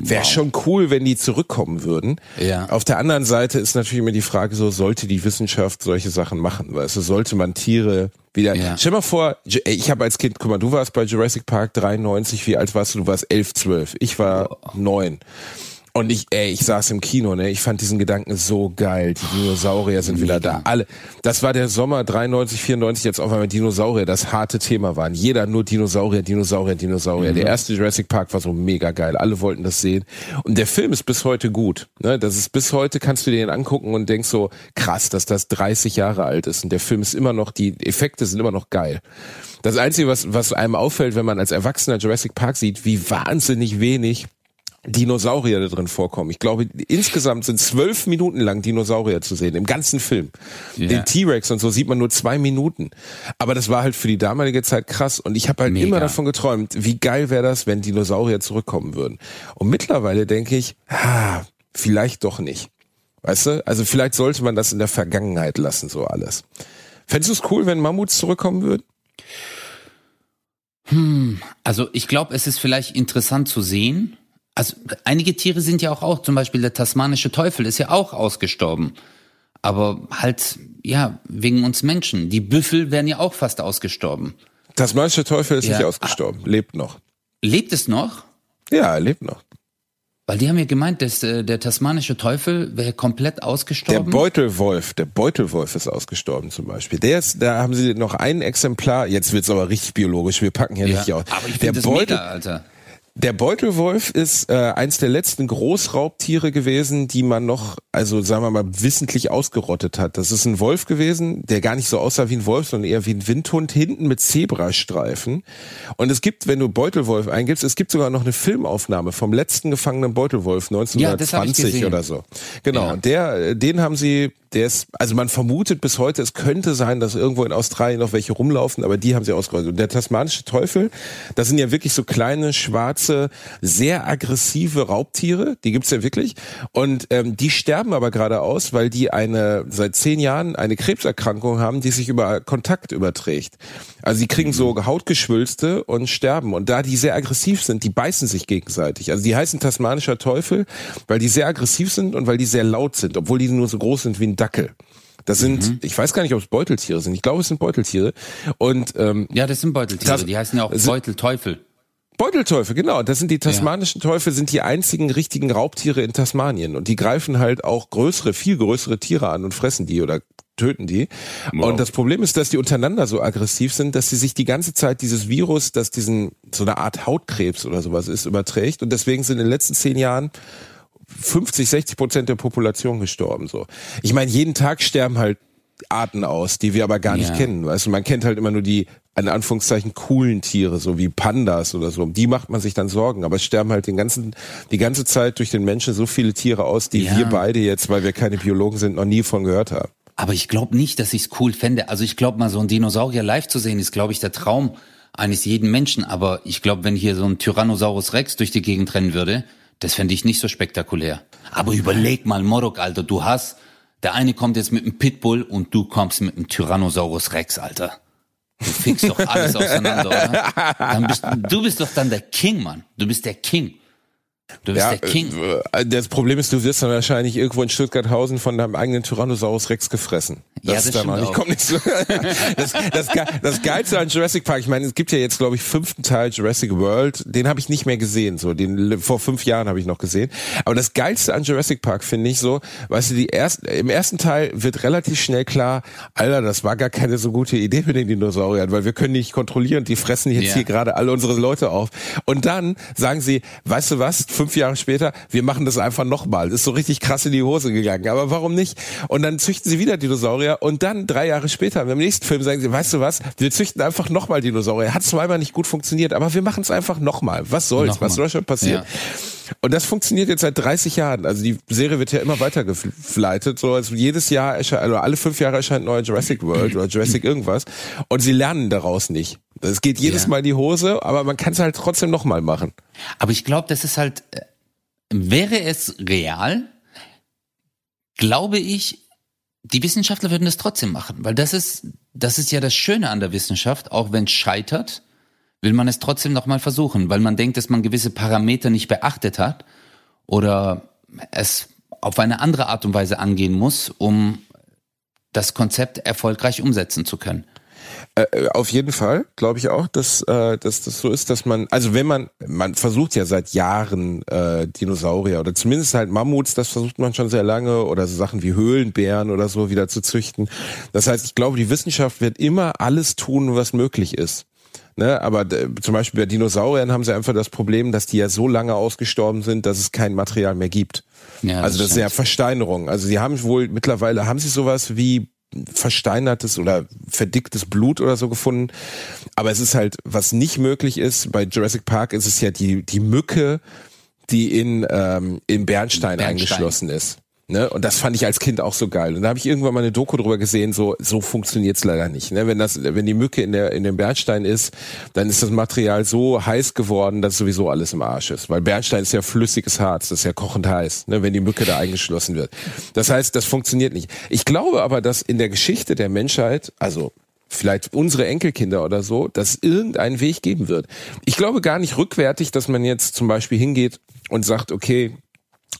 [SPEAKER 2] Wäre wow. schon cool, wenn die zurückkommen würden.
[SPEAKER 1] Ja.
[SPEAKER 2] Auf der anderen Seite ist natürlich immer die Frage so, sollte die Wissenschaft solche Sachen machen? Weißt du, sollte man Tiere wieder. Ja. Stell mal vor, ich habe als Kind, guck mal, du warst bei Jurassic Park 93, wie alt warst du? Du warst 11, 12. Ich war neun. Oh. Und ich, ey, ich saß im Kino, ne? Ich fand diesen Gedanken so geil. Die Dinosaurier sind wieder da. Alle. Das war der Sommer 93, 94, jetzt auf einmal Dinosaurier, das harte Thema waren. Jeder nur Dinosaurier, Dinosaurier, Dinosaurier. Mhm. Der erste Jurassic Park war so mega geil. Alle wollten das sehen. Und der Film ist bis heute gut. Ne? Das ist bis heute kannst du dir den angucken und denkst so, krass, dass das 30 Jahre alt ist. Und der Film ist immer noch, die Effekte sind immer noch geil. Das Einzige, was, was einem auffällt, wenn man als Erwachsener Jurassic Park sieht, wie wahnsinnig wenig Dinosaurier da drin vorkommen. Ich glaube, insgesamt sind zwölf Minuten lang Dinosaurier zu sehen, im ganzen Film. Yeah. Den T-Rex und so sieht man nur zwei Minuten. Aber das war halt für die damalige Zeit krass. Und ich habe halt Mega. immer davon geträumt, wie geil wäre das, wenn Dinosaurier zurückkommen würden. Und mittlerweile denke ich, ah, vielleicht doch nicht. Weißt du? Also vielleicht sollte man das in der Vergangenheit lassen, so alles. Fändest du es cool, wenn Mammuts zurückkommen würden?
[SPEAKER 1] Hm, also ich glaube, es ist vielleicht interessant zu sehen. Also einige Tiere sind ja auch, auch, zum Beispiel der tasmanische Teufel ist ja auch ausgestorben. Aber halt, ja, wegen uns Menschen. Die Büffel wären ja auch fast ausgestorben.
[SPEAKER 2] Tasmanische Teufel ist ja. nicht ausgestorben, lebt noch.
[SPEAKER 1] Lebt es noch?
[SPEAKER 2] Ja, er lebt noch.
[SPEAKER 1] Weil die haben ja gemeint, dass äh, der tasmanische Teufel wäre komplett ausgestorben.
[SPEAKER 2] Der Beutelwolf, der Beutelwolf ist ausgestorben zum Beispiel. Der ist, da haben sie noch ein Exemplar. Jetzt wird's aber richtig biologisch. Wir packen hier ja, nicht aus.
[SPEAKER 1] Aber ich das Beutel, mega, Alter.
[SPEAKER 2] Der Beutelwolf ist äh, eins der letzten Großraubtiere gewesen, die man noch, also sagen wir mal, wissentlich ausgerottet hat. Das ist ein Wolf gewesen, der gar nicht so aussah wie ein Wolf, sondern eher wie ein Windhund, hinten mit Zebrastreifen. Und es gibt, wenn du Beutelwolf eingibst, es gibt sogar noch eine Filmaufnahme vom letzten gefangenen Beutelwolf 1920 ja, oder so. Genau, ja. der, den haben sie der ist, also man vermutet bis heute, es könnte sein, dass irgendwo in Australien noch welche rumlaufen, aber die haben sie ausgerottet. Und der tasmanische Teufel, das sind ja wirklich so kleine, schwarze, sehr aggressive Raubtiere, die gibt's ja wirklich. Und ähm, die sterben aber gerade aus, weil die eine seit zehn Jahren eine Krebserkrankung haben, die sich über Kontakt überträgt. Also sie kriegen so mhm. Hautgeschwülste und sterben. Und da die sehr aggressiv sind, die beißen sich gegenseitig. Also die heißen tasmanischer Teufel, weil die sehr aggressiv sind und weil die sehr laut sind, obwohl die nur so groß sind wie ein Dackel. Das sind, mhm. ich weiß gar nicht, ob es Beuteltiere sind. Ich glaube, es sind Beuteltiere. Und ähm,
[SPEAKER 1] ja, das sind Beuteltiere. Das, die heißen ja auch Beutelteufel.
[SPEAKER 2] Beutelteufel, genau. Das sind die tasmanischen ja. Teufel, sind die einzigen richtigen Raubtiere in Tasmanien. Und die greifen halt auch größere, viel größere Tiere an und fressen die oder töten die. Wow. Und das Problem ist, dass die untereinander so aggressiv sind, dass sie sich die ganze Zeit dieses Virus, das diesen so eine Art Hautkrebs oder sowas ist, überträgt. Und deswegen sind in den letzten zehn Jahren 50, 60 Prozent der Population gestorben. So, ich meine, jeden Tag sterben halt Arten aus, die wir aber gar nicht ja. kennen. Weißt du, man kennt halt immer nur die in Anführungszeichen coolen Tiere, so wie Pandas oder so. Um die macht man sich dann Sorgen. Aber es sterben halt den ganzen, die ganze Zeit durch den Menschen so viele Tiere aus, die ja. wir beide jetzt, weil wir keine Biologen sind, noch nie von gehört haben.
[SPEAKER 1] Aber ich glaube nicht, dass ich es cool fände. Also ich glaube mal, so ein Dinosaurier live zu sehen, ist, glaube ich, der Traum eines jeden Menschen. Aber ich glaube, wenn hier so ein Tyrannosaurus Rex durch die Gegend rennen würde, das fände ich nicht so spektakulär. Aber überleg mal, Morok, Alter, du hast, der eine kommt jetzt mit einem Pitbull und du kommst mit einem Tyrannosaurus Rex, Alter. Du fickst doch alles auseinander, oder? Bist, du bist doch dann der King, Mann. Du bist der King. Du bist ja, der King.
[SPEAKER 2] Äh, das Problem ist, du wirst dann wahrscheinlich irgendwo in Stuttgarthausen von deinem eigenen Tyrannosaurus Rex gefressen. Das
[SPEAKER 1] ja, das ist dann
[SPEAKER 2] auch
[SPEAKER 1] nicht,
[SPEAKER 2] kommt nicht so. das, das, das Geilste an Jurassic Park, ich meine, es gibt ja jetzt, glaube ich, fünften Teil Jurassic World, den habe ich nicht mehr gesehen, so den vor fünf Jahren habe ich noch gesehen. Aber das Geilste an Jurassic Park finde ich so, weißt du, die ersten, im ersten Teil wird relativ schnell klar, Alter, das war gar keine so gute Idee mit den Dinosauriern, weil wir können nicht kontrollieren, die fressen jetzt yeah. hier gerade alle unsere Leute auf. Und dann sagen sie, weißt du was, fünf Jahre später, wir machen das einfach nochmal. Ist so richtig krass in die Hose gegangen. Aber warum nicht? Und dann züchten sie wieder Dinosaurier und dann drei Jahre später, im nächsten Film sagen sie, weißt du was, wir züchten einfach nochmal Dinosaurier. Hat zweimal nicht gut funktioniert, aber wir machen es einfach nochmal. Was soll's? Nochmal. Was soll schon passieren? Ja. Und das funktioniert jetzt seit 30 Jahren. Also die Serie wird ja immer weiter gefleitet. So also jedes Jahr erscheint, also alle fünf Jahre erscheint neuer Jurassic World oder Jurassic irgendwas. Und sie lernen daraus nicht. Es geht jedes ja. Mal in die Hose, aber man kann es halt trotzdem nochmal machen.
[SPEAKER 1] Aber ich glaube, das ist halt äh, Wäre es real, glaube ich, die Wissenschaftler würden das trotzdem machen, weil das ist, das ist ja das Schöne an der Wissenschaft, auch wenn es scheitert, will man es trotzdem nochmal versuchen, weil man denkt, dass man gewisse Parameter nicht beachtet hat oder es auf eine andere Art und Weise angehen muss, um das Konzept erfolgreich umsetzen zu können.
[SPEAKER 2] Äh, äh, auf jeden Fall, glaube ich auch, dass, äh, dass das so ist, dass man, also wenn man, man versucht ja seit Jahren äh, Dinosaurier oder zumindest halt Mammuts, das versucht man schon sehr lange oder so Sachen wie Höhlenbären oder so wieder zu züchten. Das heißt, ich glaube, die Wissenschaft wird immer alles tun, was möglich ist. Ne, aber zum Beispiel bei Dinosauriern haben sie einfach das Problem, dass die ja so lange ausgestorben sind, dass es kein Material mehr gibt. Ja, also das, das ist ja Versteinerung. Also sie haben wohl mittlerweile haben sie sowas wie versteinertes oder verdicktes Blut oder so gefunden. Aber es ist halt, was nicht möglich ist, bei Jurassic Park ist es ja die, die Mücke, die in, ähm, in Bernstein, Bernstein. eingeschlossen ist. Ne? Und das fand ich als Kind auch so geil. Und da habe ich irgendwann mal eine Doku drüber gesehen, so, so funktioniert's leider nicht. Ne? Wenn, das, wenn die Mücke in, der, in dem Bernstein ist, dann ist das Material so heiß geworden, dass sowieso alles im Arsch ist. Weil Bernstein ist ja flüssiges Harz, das ist ja kochend heiß, ne? wenn die Mücke da eingeschlossen wird. Das heißt, das funktioniert nicht. Ich glaube aber, dass in der Geschichte der Menschheit, also vielleicht unsere Enkelkinder oder so, dass irgendeinen Weg geben wird. Ich glaube gar nicht rückwärtig, dass man jetzt zum Beispiel hingeht und sagt, okay,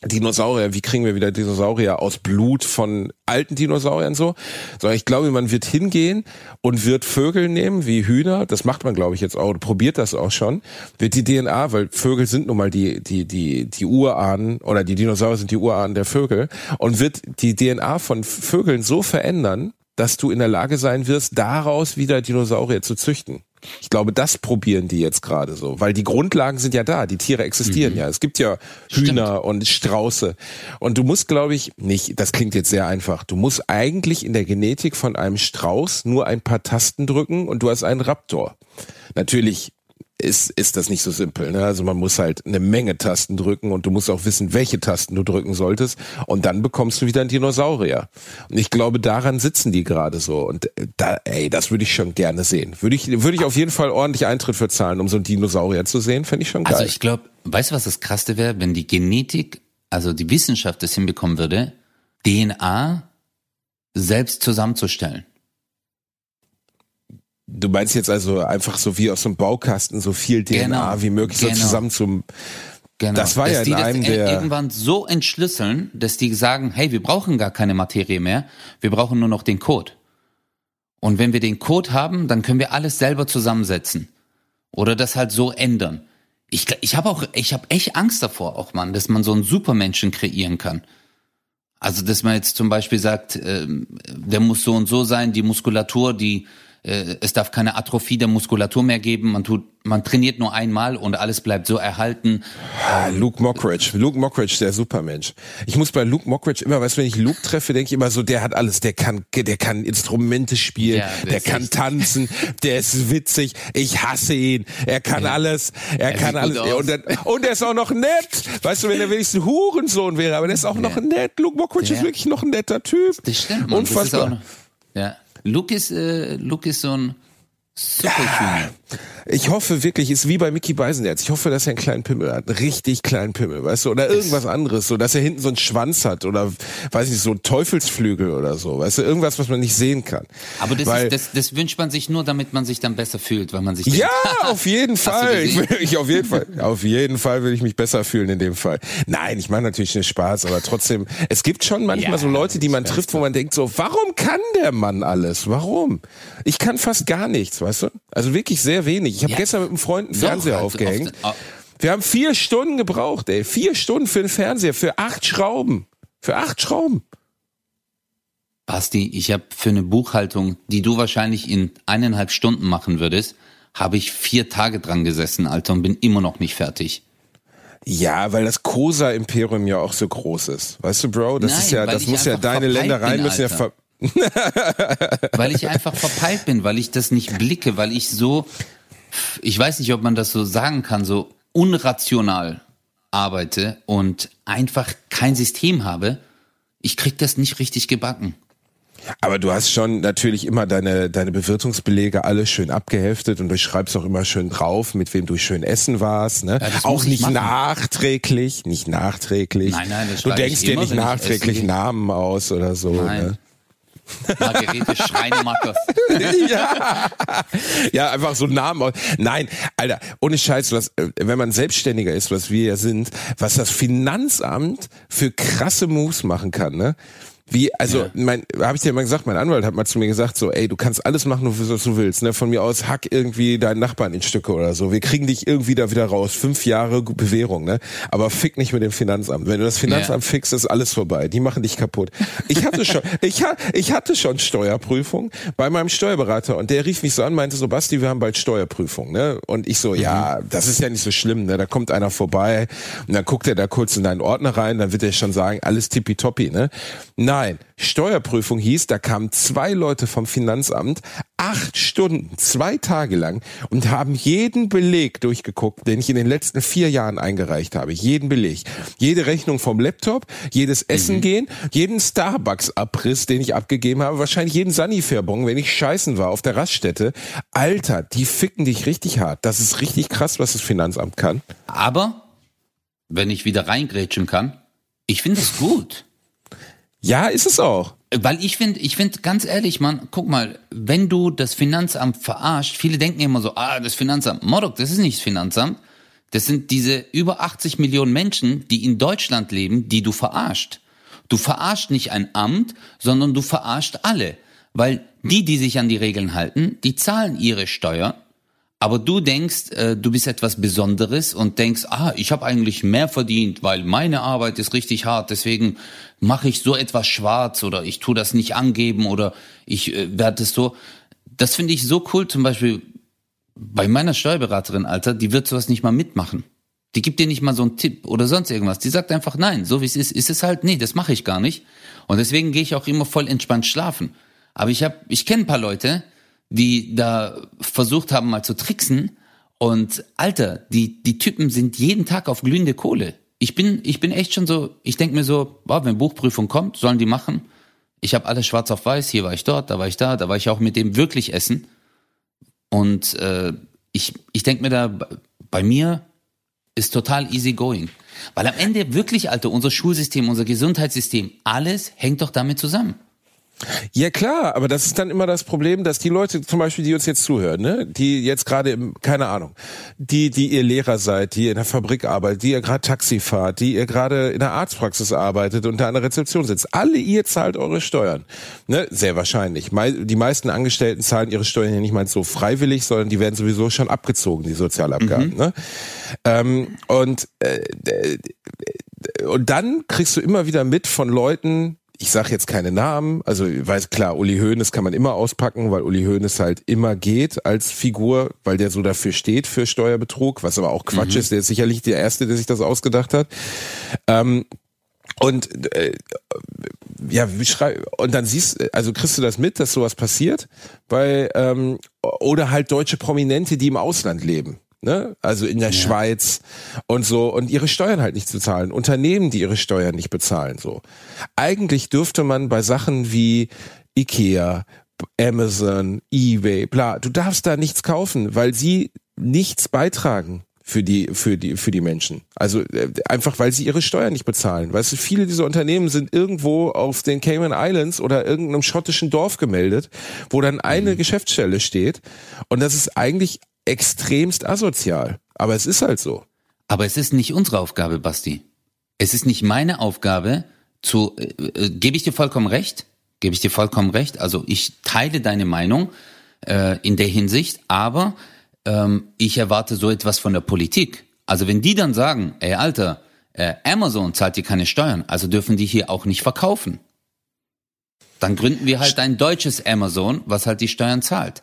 [SPEAKER 2] Dinosaurier, wie kriegen wir wieder Dinosaurier aus Blut von alten Dinosauriern so? Sondern ich glaube, man wird hingehen und wird Vögel nehmen, wie Hühner, das macht man glaube ich jetzt auch, probiert das auch schon, wird die DNA, weil Vögel sind nun mal die, die, die, die Urahnen, oder die Dinosaurier sind die Urahnen der Vögel, und wird die DNA von Vögeln so verändern, dass du in der Lage sein wirst, daraus wieder Dinosaurier zu züchten. Ich glaube, das probieren die jetzt gerade so, weil die Grundlagen sind ja da, die Tiere existieren mhm. ja. Es gibt ja Hühner Stimmt. und Strauße. Und du musst, glaube ich, nicht, das klingt jetzt sehr einfach, du musst eigentlich in der Genetik von einem Strauß nur ein paar Tasten drücken und du hast einen Raptor. Natürlich ist, ist das nicht so simpel. Ne? Also man muss halt eine Menge Tasten drücken und du musst auch wissen, welche Tasten du drücken solltest. Und dann bekommst du wieder einen Dinosaurier. Und ich glaube, daran sitzen die gerade so. Und äh, da, ey, das würde ich schon gerne sehen. Würde ich, würde ich auf jeden Fall ordentlich Eintritt für zahlen, um so einen Dinosaurier zu sehen. Fände ich schon geil.
[SPEAKER 1] Also ich glaube, weißt du, was das Krasse wäre, wenn die Genetik, also die Wissenschaft das hinbekommen würde, DNA selbst zusammenzustellen.
[SPEAKER 2] Du meinst jetzt also einfach so wie aus dem Baukasten so viel DNA genau, wie möglich genau. so zusammen zum
[SPEAKER 1] Genau. Das war dass ja in die einem das der irgendwann so entschlüsseln, dass die sagen, hey, wir brauchen gar keine Materie mehr, wir brauchen nur noch den Code. Und wenn wir den Code haben, dann können wir alles selber zusammensetzen oder das halt so ändern. Ich, ich habe auch, ich habe echt Angst davor, auch Mann, dass man so einen Supermenschen kreieren kann. Also dass man jetzt zum Beispiel sagt, äh, der muss so und so sein, die Muskulatur, die äh, es darf keine Atrophie der Muskulatur mehr geben, man tut, man trainiert nur einmal und alles bleibt so erhalten.
[SPEAKER 2] Ah, Luke Mockridge, Luke Mockridge, der Supermensch. Ich muss bei Luke Mockridge immer, weißt du, wenn ich Luke treffe, denke ich immer so, der hat alles, der kann, der kann Instrumente spielen, ja, der kann echt. tanzen, der ist witzig, ich hasse ihn, er kann ja. alles, er, er kann alles, und er, und er ist auch noch nett, weißt du, wenn er wenigstens Hurensohn wäre, aber der ist auch ja. noch nett, Luke Mockridge ist wirklich noch ein netter Typ.
[SPEAKER 1] Das stimmt, man. Unfassbar. Das noch, ja. Luke ist, äh, Luke ist so ein Superhuman.
[SPEAKER 2] Ich hoffe wirklich, ist wie bei Mickey Beisenherz. Ich hoffe, dass er einen kleinen Pimmel hat. Einen richtig kleinen Pimmel, weißt du? Oder irgendwas anderes, so dass er hinten so einen Schwanz hat oder, weiß ich nicht, so einen Teufelsflügel oder so. Weißt du? Irgendwas, was man nicht sehen kann.
[SPEAKER 1] Aber das, weil, ist, das, das wünscht man sich nur, damit man sich dann besser fühlt, weil man sich
[SPEAKER 2] Ja, denkt, auf jeden Fall. Ich, will, ich auf jeden Fall. Auf jeden Fall will ich mich besser fühlen in dem Fall. Nein, ich meine natürlich nicht Spaß, aber trotzdem, es gibt schon manchmal ja, so Leute, die man trifft, wo man denkt so, warum kann der Mann alles? Warum? Ich kann fast gar nichts, weißt du? Also wirklich sehr wenig. Ich habe ja. gestern mit einem Freund einen Fernseher Doch, aufgehängt. Oft, wir haben vier Stunden gebraucht, ey. Vier Stunden für einen Fernseher, für acht Schrauben. Für acht Schrauben.
[SPEAKER 1] Basti, ich habe für eine Buchhaltung, die du wahrscheinlich in eineinhalb Stunden machen würdest, habe ich vier Tage dran gesessen, Alter, und bin immer noch nicht fertig.
[SPEAKER 2] Ja, weil das Cosa Imperium ja auch so groß ist. Weißt du, Bro, das Nein, ist ja, das muss ja deine Ländereien bin, müssen ja ver
[SPEAKER 1] weil ich einfach verpeilt bin, weil ich das nicht blicke, weil ich so, ich weiß nicht, ob man das so sagen kann, so unrational arbeite und einfach kein System habe. Ich krieg das nicht richtig gebacken.
[SPEAKER 2] Aber du hast schon natürlich immer deine, deine Bewirtungsbelege alle schön abgeheftet und du schreibst auch immer schön drauf, mit wem du schön essen warst. Ne? Ja, auch nicht machen. nachträglich, nicht nachträglich. Nein, nein, das Du denkst dir nicht nachträglich Namen aus oder so. Nein. Ne?
[SPEAKER 1] Margarete Schreinemackers.
[SPEAKER 2] ja. ja, einfach so Namen. Nein, Alter, ohne Scheiß, was, äh, wenn man Selbstständiger ist, was wir ja sind, was das Finanzamt für krasse Moves machen kann, ne? Wie, also, ja. mein, habe ich dir mal gesagt, mein Anwalt hat mal zu mir gesagt, so, ey, du kannst alles machen, was du willst, ne? Von mir aus hack irgendwie deinen Nachbarn in Stücke oder so. Wir kriegen dich irgendwie da wieder raus. Fünf Jahre Bewährung, ne? Aber fick nicht mit dem Finanzamt. Wenn du das Finanzamt ja. fickst, ist alles vorbei. Die machen dich kaputt. Ich hatte schon, ich, ha, ich hatte schon Steuerprüfung bei meinem Steuerberater und der rief mich so an, meinte so, Basti, wir haben bald Steuerprüfung, ne? Und ich so, mhm. ja, das ist ja nicht so schlimm, ne? Da kommt einer vorbei und dann guckt er da kurz in deinen Ordner rein, dann wird er schon sagen, alles tippitoppi, ne? Nein Nein, Steuerprüfung hieß, da kamen zwei Leute vom Finanzamt, acht Stunden, zwei Tage lang und haben jeden Beleg durchgeguckt, den ich in den letzten vier Jahren eingereicht habe. Jeden Beleg. Jede Rechnung vom Laptop, jedes Essen mhm. gehen, jeden Starbucks-Abriss, den ich abgegeben habe, wahrscheinlich jeden Sanifair-Bon, wenn ich scheißen war auf der Raststätte. Alter, die ficken dich richtig hart. Das ist richtig krass, was das Finanzamt kann.
[SPEAKER 1] Aber, wenn ich wieder reingrätschen kann, ich finde es gut.
[SPEAKER 2] Ja, ist es auch.
[SPEAKER 1] Weil ich finde, ich finde ganz ehrlich, man, guck mal, wenn du das Finanzamt verarscht, viele denken immer so, ah, das Finanzamt, Modok, das ist nicht das Finanzamt. Das sind diese über 80 Millionen Menschen, die in Deutschland leben, die du verarscht. Du verarscht nicht ein Amt, sondern du verarscht alle. Weil die, die sich an die Regeln halten, die zahlen ihre Steuer aber du denkst, äh, du bist etwas Besonderes und denkst, ah, ich habe eigentlich mehr verdient, weil meine Arbeit ist richtig hart, deswegen mache ich so etwas schwarz oder ich tu das nicht angeben oder ich äh, werde es so. Das finde ich so cool, zum Beispiel bei meiner Steuerberaterin, Alter, die wird sowas nicht mal mitmachen. Die gibt dir nicht mal so einen Tipp oder sonst irgendwas. Die sagt einfach, nein, so wie es ist, ist es halt, nee, das mache ich gar nicht. Und deswegen gehe ich auch immer voll entspannt schlafen. Aber ich habe, ich kenne ein paar Leute, die da versucht haben, mal zu tricksen. Und Alter, die, die Typen sind jeden Tag auf glühende Kohle. Ich bin, ich bin echt schon so, ich denke mir so, wow, wenn Buchprüfung kommt, sollen die machen. Ich habe alles schwarz auf weiß, hier war ich dort, da war ich da, da war ich auch mit dem wirklich essen. Und äh, ich, ich denke mir da, bei mir ist total easy going. Weil am Ende wirklich, Alter, unser Schulsystem, unser Gesundheitssystem, alles hängt doch damit zusammen.
[SPEAKER 2] Ja klar, aber das ist dann immer das Problem, dass die Leute zum Beispiel, die uns jetzt zuhören, ne, die jetzt gerade, keine Ahnung, die, die ihr Lehrer seid, die in der Fabrik arbeitet, die ihr gerade Taxi fahrt, die ihr gerade in der Arztpraxis arbeitet und da an der Rezeption sitzt, alle ihr zahlt eure Steuern, ne, sehr wahrscheinlich. Die meisten Angestellten zahlen ihre Steuern ja nicht mal so freiwillig, sondern die werden sowieso schon abgezogen, die Sozialabgaben, mhm. ne. Ähm, und äh, und dann kriegst du immer wieder mit von Leuten, ich sage jetzt keine Namen, also weiß klar, Uli Hoeneß kann man immer auspacken, weil Uli Hoeneß halt immer geht als Figur, weil der so dafür steht für Steuerbetrug, was aber auch Quatsch mhm. ist. Der ist sicherlich der Erste, der sich das ausgedacht hat. Ähm, und äh, ja, und dann siehst, also kriegst du das mit, dass sowas passiert, weil ähm, oder halt deutsche Prominente, die im Ausland leben ne? Also in der ja. Schweiz und so und ihre Steuern halt nicht zu zahlen. Unternehmen, die ihre Steuern nicht bezahlen, so. Eigentlich dürfte man bei Sachen wie Ikea, Amazon, eBay, bla, du darfst da nichts kaufen, weil sie nichts beitragen für die für die für die Menschen. Also äh, einfach weil sie ihre Steuern nicht bezahlen. Weißt du, viele dieser Unternehmen sind irgendwo auf den Cayman Islands oder irgendeinem schottischen Dorf gemeldet, wo dann eine mhm. Geschäftsstelle steht und das ist eigentlich extremst asozial. Aber es ist halt so.
[SPEAKER 1] Aber es ist nicht unsere Aufgabe, Basti. Es ist nicht meine Aufgabe, zu, äh, äh, gebe ich dir vollkommen recht, gebe ich dir vollkommen recht. Also ich teile deine Meinung äh, in der Hinsicht, aber ähm, ich erwarte so etwas von der Politik. Also wenn die dann sagen, ey Alter, äh, Amazon zahlt dir keine Steuern, also dürfen die hier auch nicht verkaufen. Dann gründen wir halt ein deutsches Amazon, was halt die Steuern zahlt.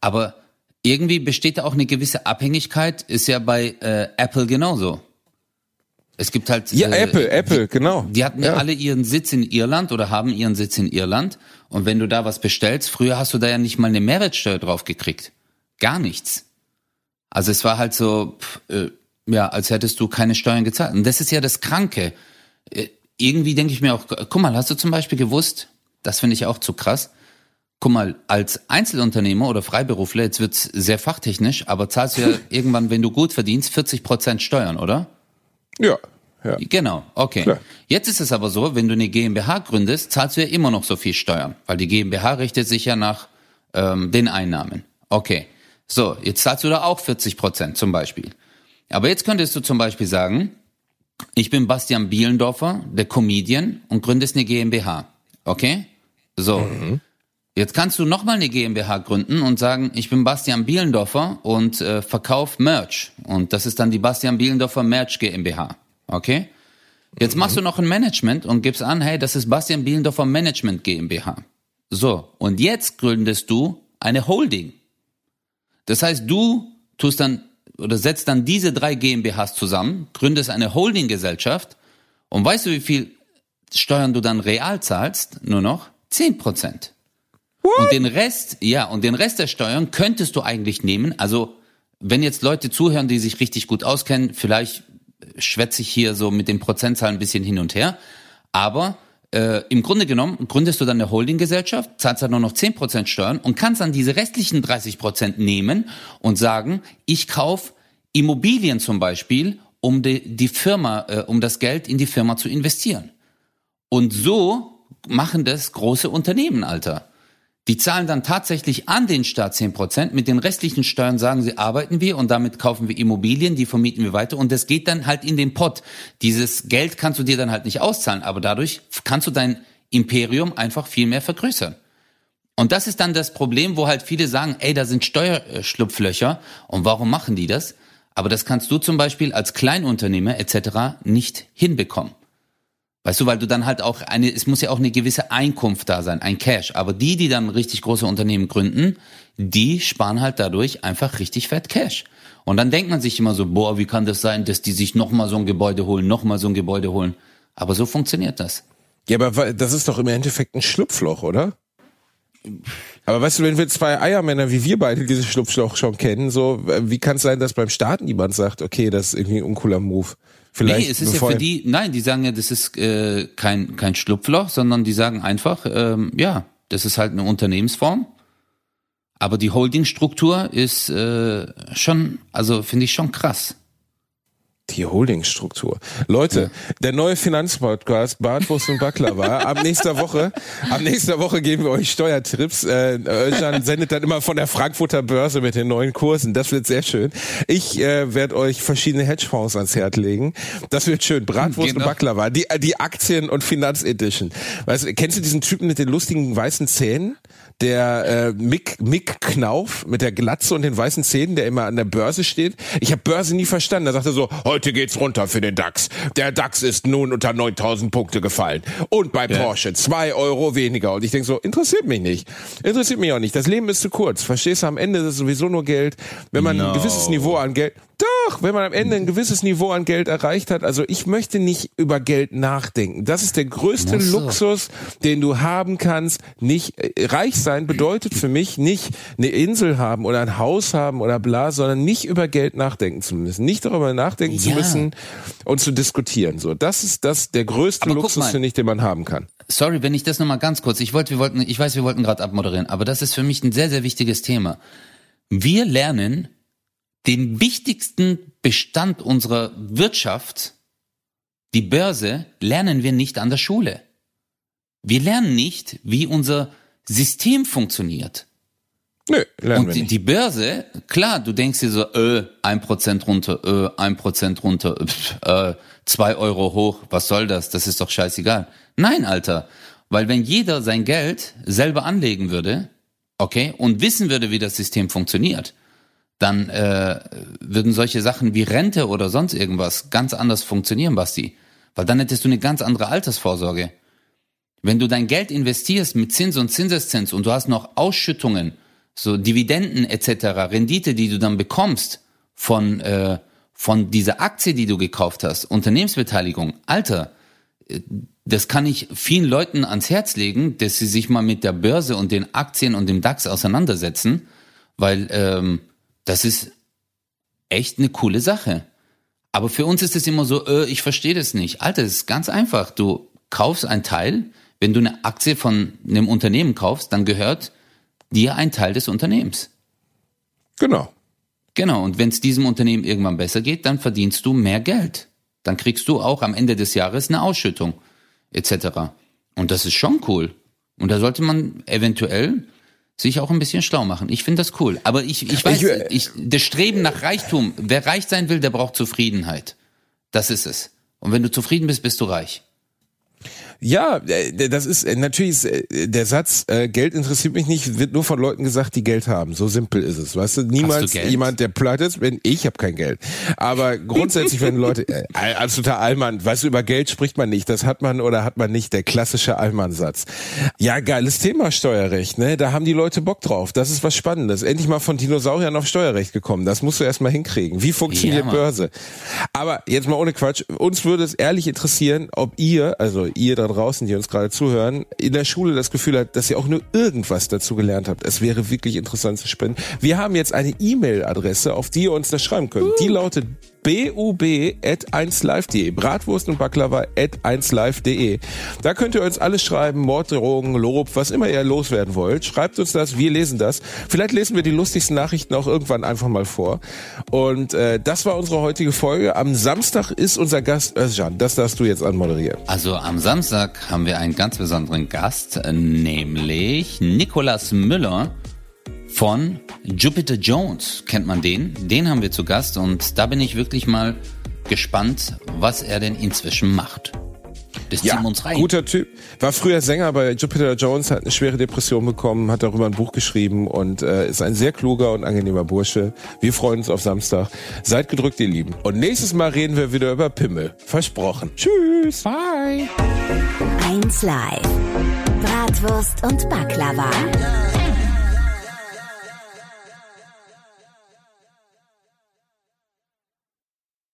[SPEAKER 1] Aber irgendwie besteht da auch eine gewisse Abhängigkeit, ist ja bei äh, Apple genauso. Es gibt halt.
[SPEAKER 2] Ja, äh, Apple, Apple, genau.
[SPEAKER 1] Die hatten ja. alle ihren Sitz in Irland oder haben ihren Sitz in Irland. Und wenn du da was bestellst, früher hast du da ja nicht mal eine Mehrwertsteuer drauf gekriegt. Gar nichts. Also es war halt so, pff, äh, ja, als hättest du keine Steuern gezahlt. Und das ist ja das Kranke. Äh, irgendwie denke ich mir auch, guck mal, hast du zum Beispiel gewusst, das finde ich auch zu krass, guck mal, als Einzelunternehmer oder Freiberufler, jetzt wird's sehr fachtechnisch, aber zahlst du ja irgendwann, wenn du gut verdienst, 40 Prozent Steuern, oder?
[SPEAKER 2] Ja. Ja.
[SPEAKER 1] Genau, okay. Klar. Jetzt ist es aber so, wenn du eine GmbH gründest, zahlst du ja immer noch so viel Steuern, weil die GmbH richtet sich ja nach ähm, den Einnahmen. Okay, so, jetzt zahlst du da auch 40 Prozent zum Beispiel. Aber jetzt könntest du zum Beispiel sagen, ich bin Bastian Bielendorfer, der Comedian und gründest eine GmbH. Okay? So. Mhm. Jetzt kannst du nochmal eine GmbH gründen und sagen, ich bin Bastian Bielendorfer und äh, verkauf Merch. Und das ist dann die Bastian Bielendorfer Merch GmbH. Okay? Jetzt mhm. machst du noch ein Management und gibst an, hey, das ist Bastian Bielendorfer Management GmbH. So, und jetzt gründest du eine Holding. Das heißt, du tust dann oder setzt dann diese drei GmbHs zusammen, gründest eine Holdinggesellschaft und weißt du, wie viel Steuern du dann real zahlst, nur noch 10 Prozent. Und den Rest, ja, und den Rest der Steuern könntest du eigentlich nehmen. Also, wenn jetzt Leute zuhören, die sich richtig gut auskennen, vielleicht schwätze ich hier so mit den Prozentzahlen ein bisschen hin und her. Aber äh, im Grunde genommen gründest du dann eine Holdinggesellschaft, zahlst dann nur noch 10% Steuern und kannst dann diese restlichen 30% nehmen und sagen, ich kauf Immobilien zum Beispiel, um die, die Firma, äh, um das Geld in die Firma zu investieren. Und so machen das große Unternehmen, Alter. Die zahlen dann tatsächlich an den Staat 10 Prozent. Mit den restlichen Steuern sagen sie, arbeiten wir und damit kaufen wir Immobilien, die vermieten wir weiter und das geht dann halt in den Pott. Dieses Geld kannst du dir dann halt nicht auszahlen, aber dadurch kannst du dein Imperium einfach viel mehr vergrößern. Und das ist dann das Problem, wo halt viele sagen, ey, da sind Steuerschlupflöcher und warum machen die das? Aber das kannst du zum Beispiel als Kleinunternehmer etc. nicht hinbekommen. Weißt du, weil du dann halt auch eine, es muss ja auch eine gewisse Einkunft da sein, ein Cash. Aber die, die dann richtig große Unternehmen gründen, die sparen halt dadurch einfach richtig fett Cash. Und dann denkt man sich immer so, boah, wie kann das sein, dass die sich nochmal so ein Gebäude holen, nochmal so ein Gebäude holen. Aber so funktioniert das.
[SPEAKER 2] Ja, aber das ist doch im Endeffekt ein Schlupfloch, oder? Aber weißt du, wenn wir zwei Eiermänner wie wir beide dieses Schlupfloch schon kennen, so, wie kann es sein, dass beim Start niemand sagt, okay, das ist irgendwie ein uncooler Move?
[SPEAKER 1] Vielleicht nee, es ist ja für die, nein, die sagen ja, das ist äh, kein, kein Schlupfloch, sondern die sagen einfach, ähm, ja, das ist halt eine Unternehmensform. Aber die Holdingstruktur ist äh, schon, also finde ich schon krass.
[SPEAKER 2] Die Holdingstruktur. Leute, der neue Finanzpodcast Bartwurst und Baklava. ab nächster Woche, ab nächster Woche geben wir euch Steuertrips. Äh, Özcan sendet dann immer von der Frankfurter Börse mit den neuen Kursen. Das wird sehr schön. Ich äh, werde euch verschiedene Hedgefonds ans Herz legen. Das wird schön. Bratwurst genau. und Baklava. Die, die Aktien- und Finanzedition. Weißt du, kennst du diesen Typen mit den lustigen weißen Zähnen? Der äh, Mick, Mick Knauf mit der Glatze und den weißen Zähnen, der immer an der Börse steht. Ich habe Börse nie verstanden. Da sagt er so, heute geht's runter für den DAX. Der DAX ist nun unter 9000 Punkte gefallen. Und bei ja. Porsche zwei Euro weniger. Und ich denk so, interessiert mich nicht. Interessiert mich auch nicht. Das Leben ist zu kurz. Verstehst du, am Ende ist es sowieso nur Geld. Wenn man no. ein gewisses Niveau an Geld... Doch, wenn man am Ende ein gewisses Niveau an Geld erreicht hat. Also ich möchte nicht über Geld nachdenken. Das ist der größte. Luxus, den du haben kannst. Nicht äh, reich sein bedeutet für mich nicht eine Insel haben oder ein Haus haben oder bla, sondern nicht über Geld nachdenken zu müssen. Nicht darüber nachdenken ja. zu müssen und zu diskutieren. So, das ist das der größte aber Luxus, finde ich, den man haben kann.
[SPEAKER 1] Sorry, wenn ich das nochmal ganz kurz. Ich wollte, wir wollten, ich weiß, wir wollten gerade abmoderieren, aber das ist für mich ein sehr, sehr wichtiges Thema. Wir lernen den wichtigsten Bestand unserer Wirtschaft, die Börse, lernen wir nicht an der Schule. Wir lernen nicht, wie unser System funktioniert.
[SPEAKER 2] Nö, lernen
[SPEAKER 1] Und
[SPEAKER 2] wir nicht.
[SPEAKER 1] die Börse, klar, du denkst dir so, äh, ein Prozent runter, äh, ein Prozent runter, pff, äh, zwei Euro hoch, was soll das? Das ist doch scheißegal. Nein, Alter, weil wenn jeder sein Geld selber anlegen würde, okay, und wissen würde, wie das System funktioniert, dann äh, würden solche Sachen wie Rente oder sonst irgendwas ganz anders funktionieren, Basti. Weil dann hättest du eine ganz andere Altersvorsorge. Wenn du dein Geld investierst mit Zins und Zinseszins und du hast noch Ausschüttungen, so Dividenden etc., Rendite, die du dann bekommst von, äh, von dieser Aktie, die du gekauft hast, Unternehmensbeteiligung, Alter, äh, das kann ich vielen Leuten ans Herz legen, dass sie sich mal mit der Börse und den Aktien und dem DAX auseinandersetzen, weil ähm, das ist echt eine coole Sache. Aber für uns ist es immer so, äh, ich verstehe das nicht. Alter, es ist ganz einfach. Du kaufst einen Teil, wenn du eine Aktie von einem Unternehmen kaufst, dann gehört dir ein Teil des Unternehmens.
[SPEAKER 2] Genau.
[SPEAKER 1] Genau, und wenn es diesem Unternehmen irgendwann besser geht, dann verdienst du mehr Geld. Dann kriegst du auch am Ende des Jahres eine Ausschüttung etc. Und das ist schon cool. Und da sollte man eventuell sich auch ein bisschen schlau machen. Ich finde das cool. Aber ich, ich weiß, ich, ich, das Streben nach Reichtum, wer reich sein will, der braucht Zufriedenheit. Das ist es. Und wenn du zufrieden bist, bist du reich.
[SPEAKER 2] Ja, äh, das ist äh, natürlich ist, äh, der Satz, äh, Geld interessiert mich nicht, wird nur von Leuten gesagt, die Geld haben. So simpel ist es. Weißt du, niemals du jemand, der pleite ist, wenn ich habe kein Geld. Aber grundsätzlich, wenn Leute, äh, absoluter Allmann, weißt du, über Geld spricht man nicht, das hat man oder hat man nicht, der klassische Allmann-Satz. Ja, geiles Thema Steuerrecht, ne? Da haben die Leute Bock drauf. Das ist was Spannendes. Endlich mal von Dinosauriern auf Steuerrecht gekommen. Das musst du erstmal hinkriegen. Wie funktioniert ja, Börse? Aber jetzt mal ohne Quatsch, uns würde es ehrlich interessieren, ob ihr, also ihr da da draußen, die uns gerade zuhören, in der Schule das Gefühl hat, dass ihr auch nur irgendwas dazu gelernt habt. Es wäre wirklich interessant zu spenden. Wir haben jetzt eine E-Mail-Adresse, auf die ihr uns das schreiben könnt. Die lautet bub.1live.de. Bratwurst und Baklava at 1live.de. Da könnt ihr uns alles schreiben, Morddrohungen, Lob, was immer ihr loswerden wollt. Schreibt uns das, wir lesen das. Vielleicht lesen wir die lustigsten Nachrichten auch irgendwann einfach mal vor. Und äh, das war unsere heutige Folge. Am Samstag ist unser Gast Özcan. Das darfst du jetzt anmoderieren.
[SPEAKER 1] Also am Samstag haben wir einen ganz besonderen Gast, nämlich Nicolas Müller von Jupiter Jones. Kennt man den? Den haben wir zu Gast und da bin ich wirklich mal gespannt, was er denn inzwischen macht.
[SPEAKER 2] Das ja, uns rein. guter Typ. War früher Sänger bei Jupiter Jones, hat eine schwere Depression bekommen, hat darüber ein Buch geschrieben und äh, ist ein sehr kluger und angenehmer Bursche. Wir freuen uns auf Samstag. Seid gedrückt, ihr Lieben. Und nächstes Mal reden wir wieder über Pimmel. Versprochen. Tschüss.
[SPEAKER 3] Bye. 1 Live. Bratwurst und Baklava.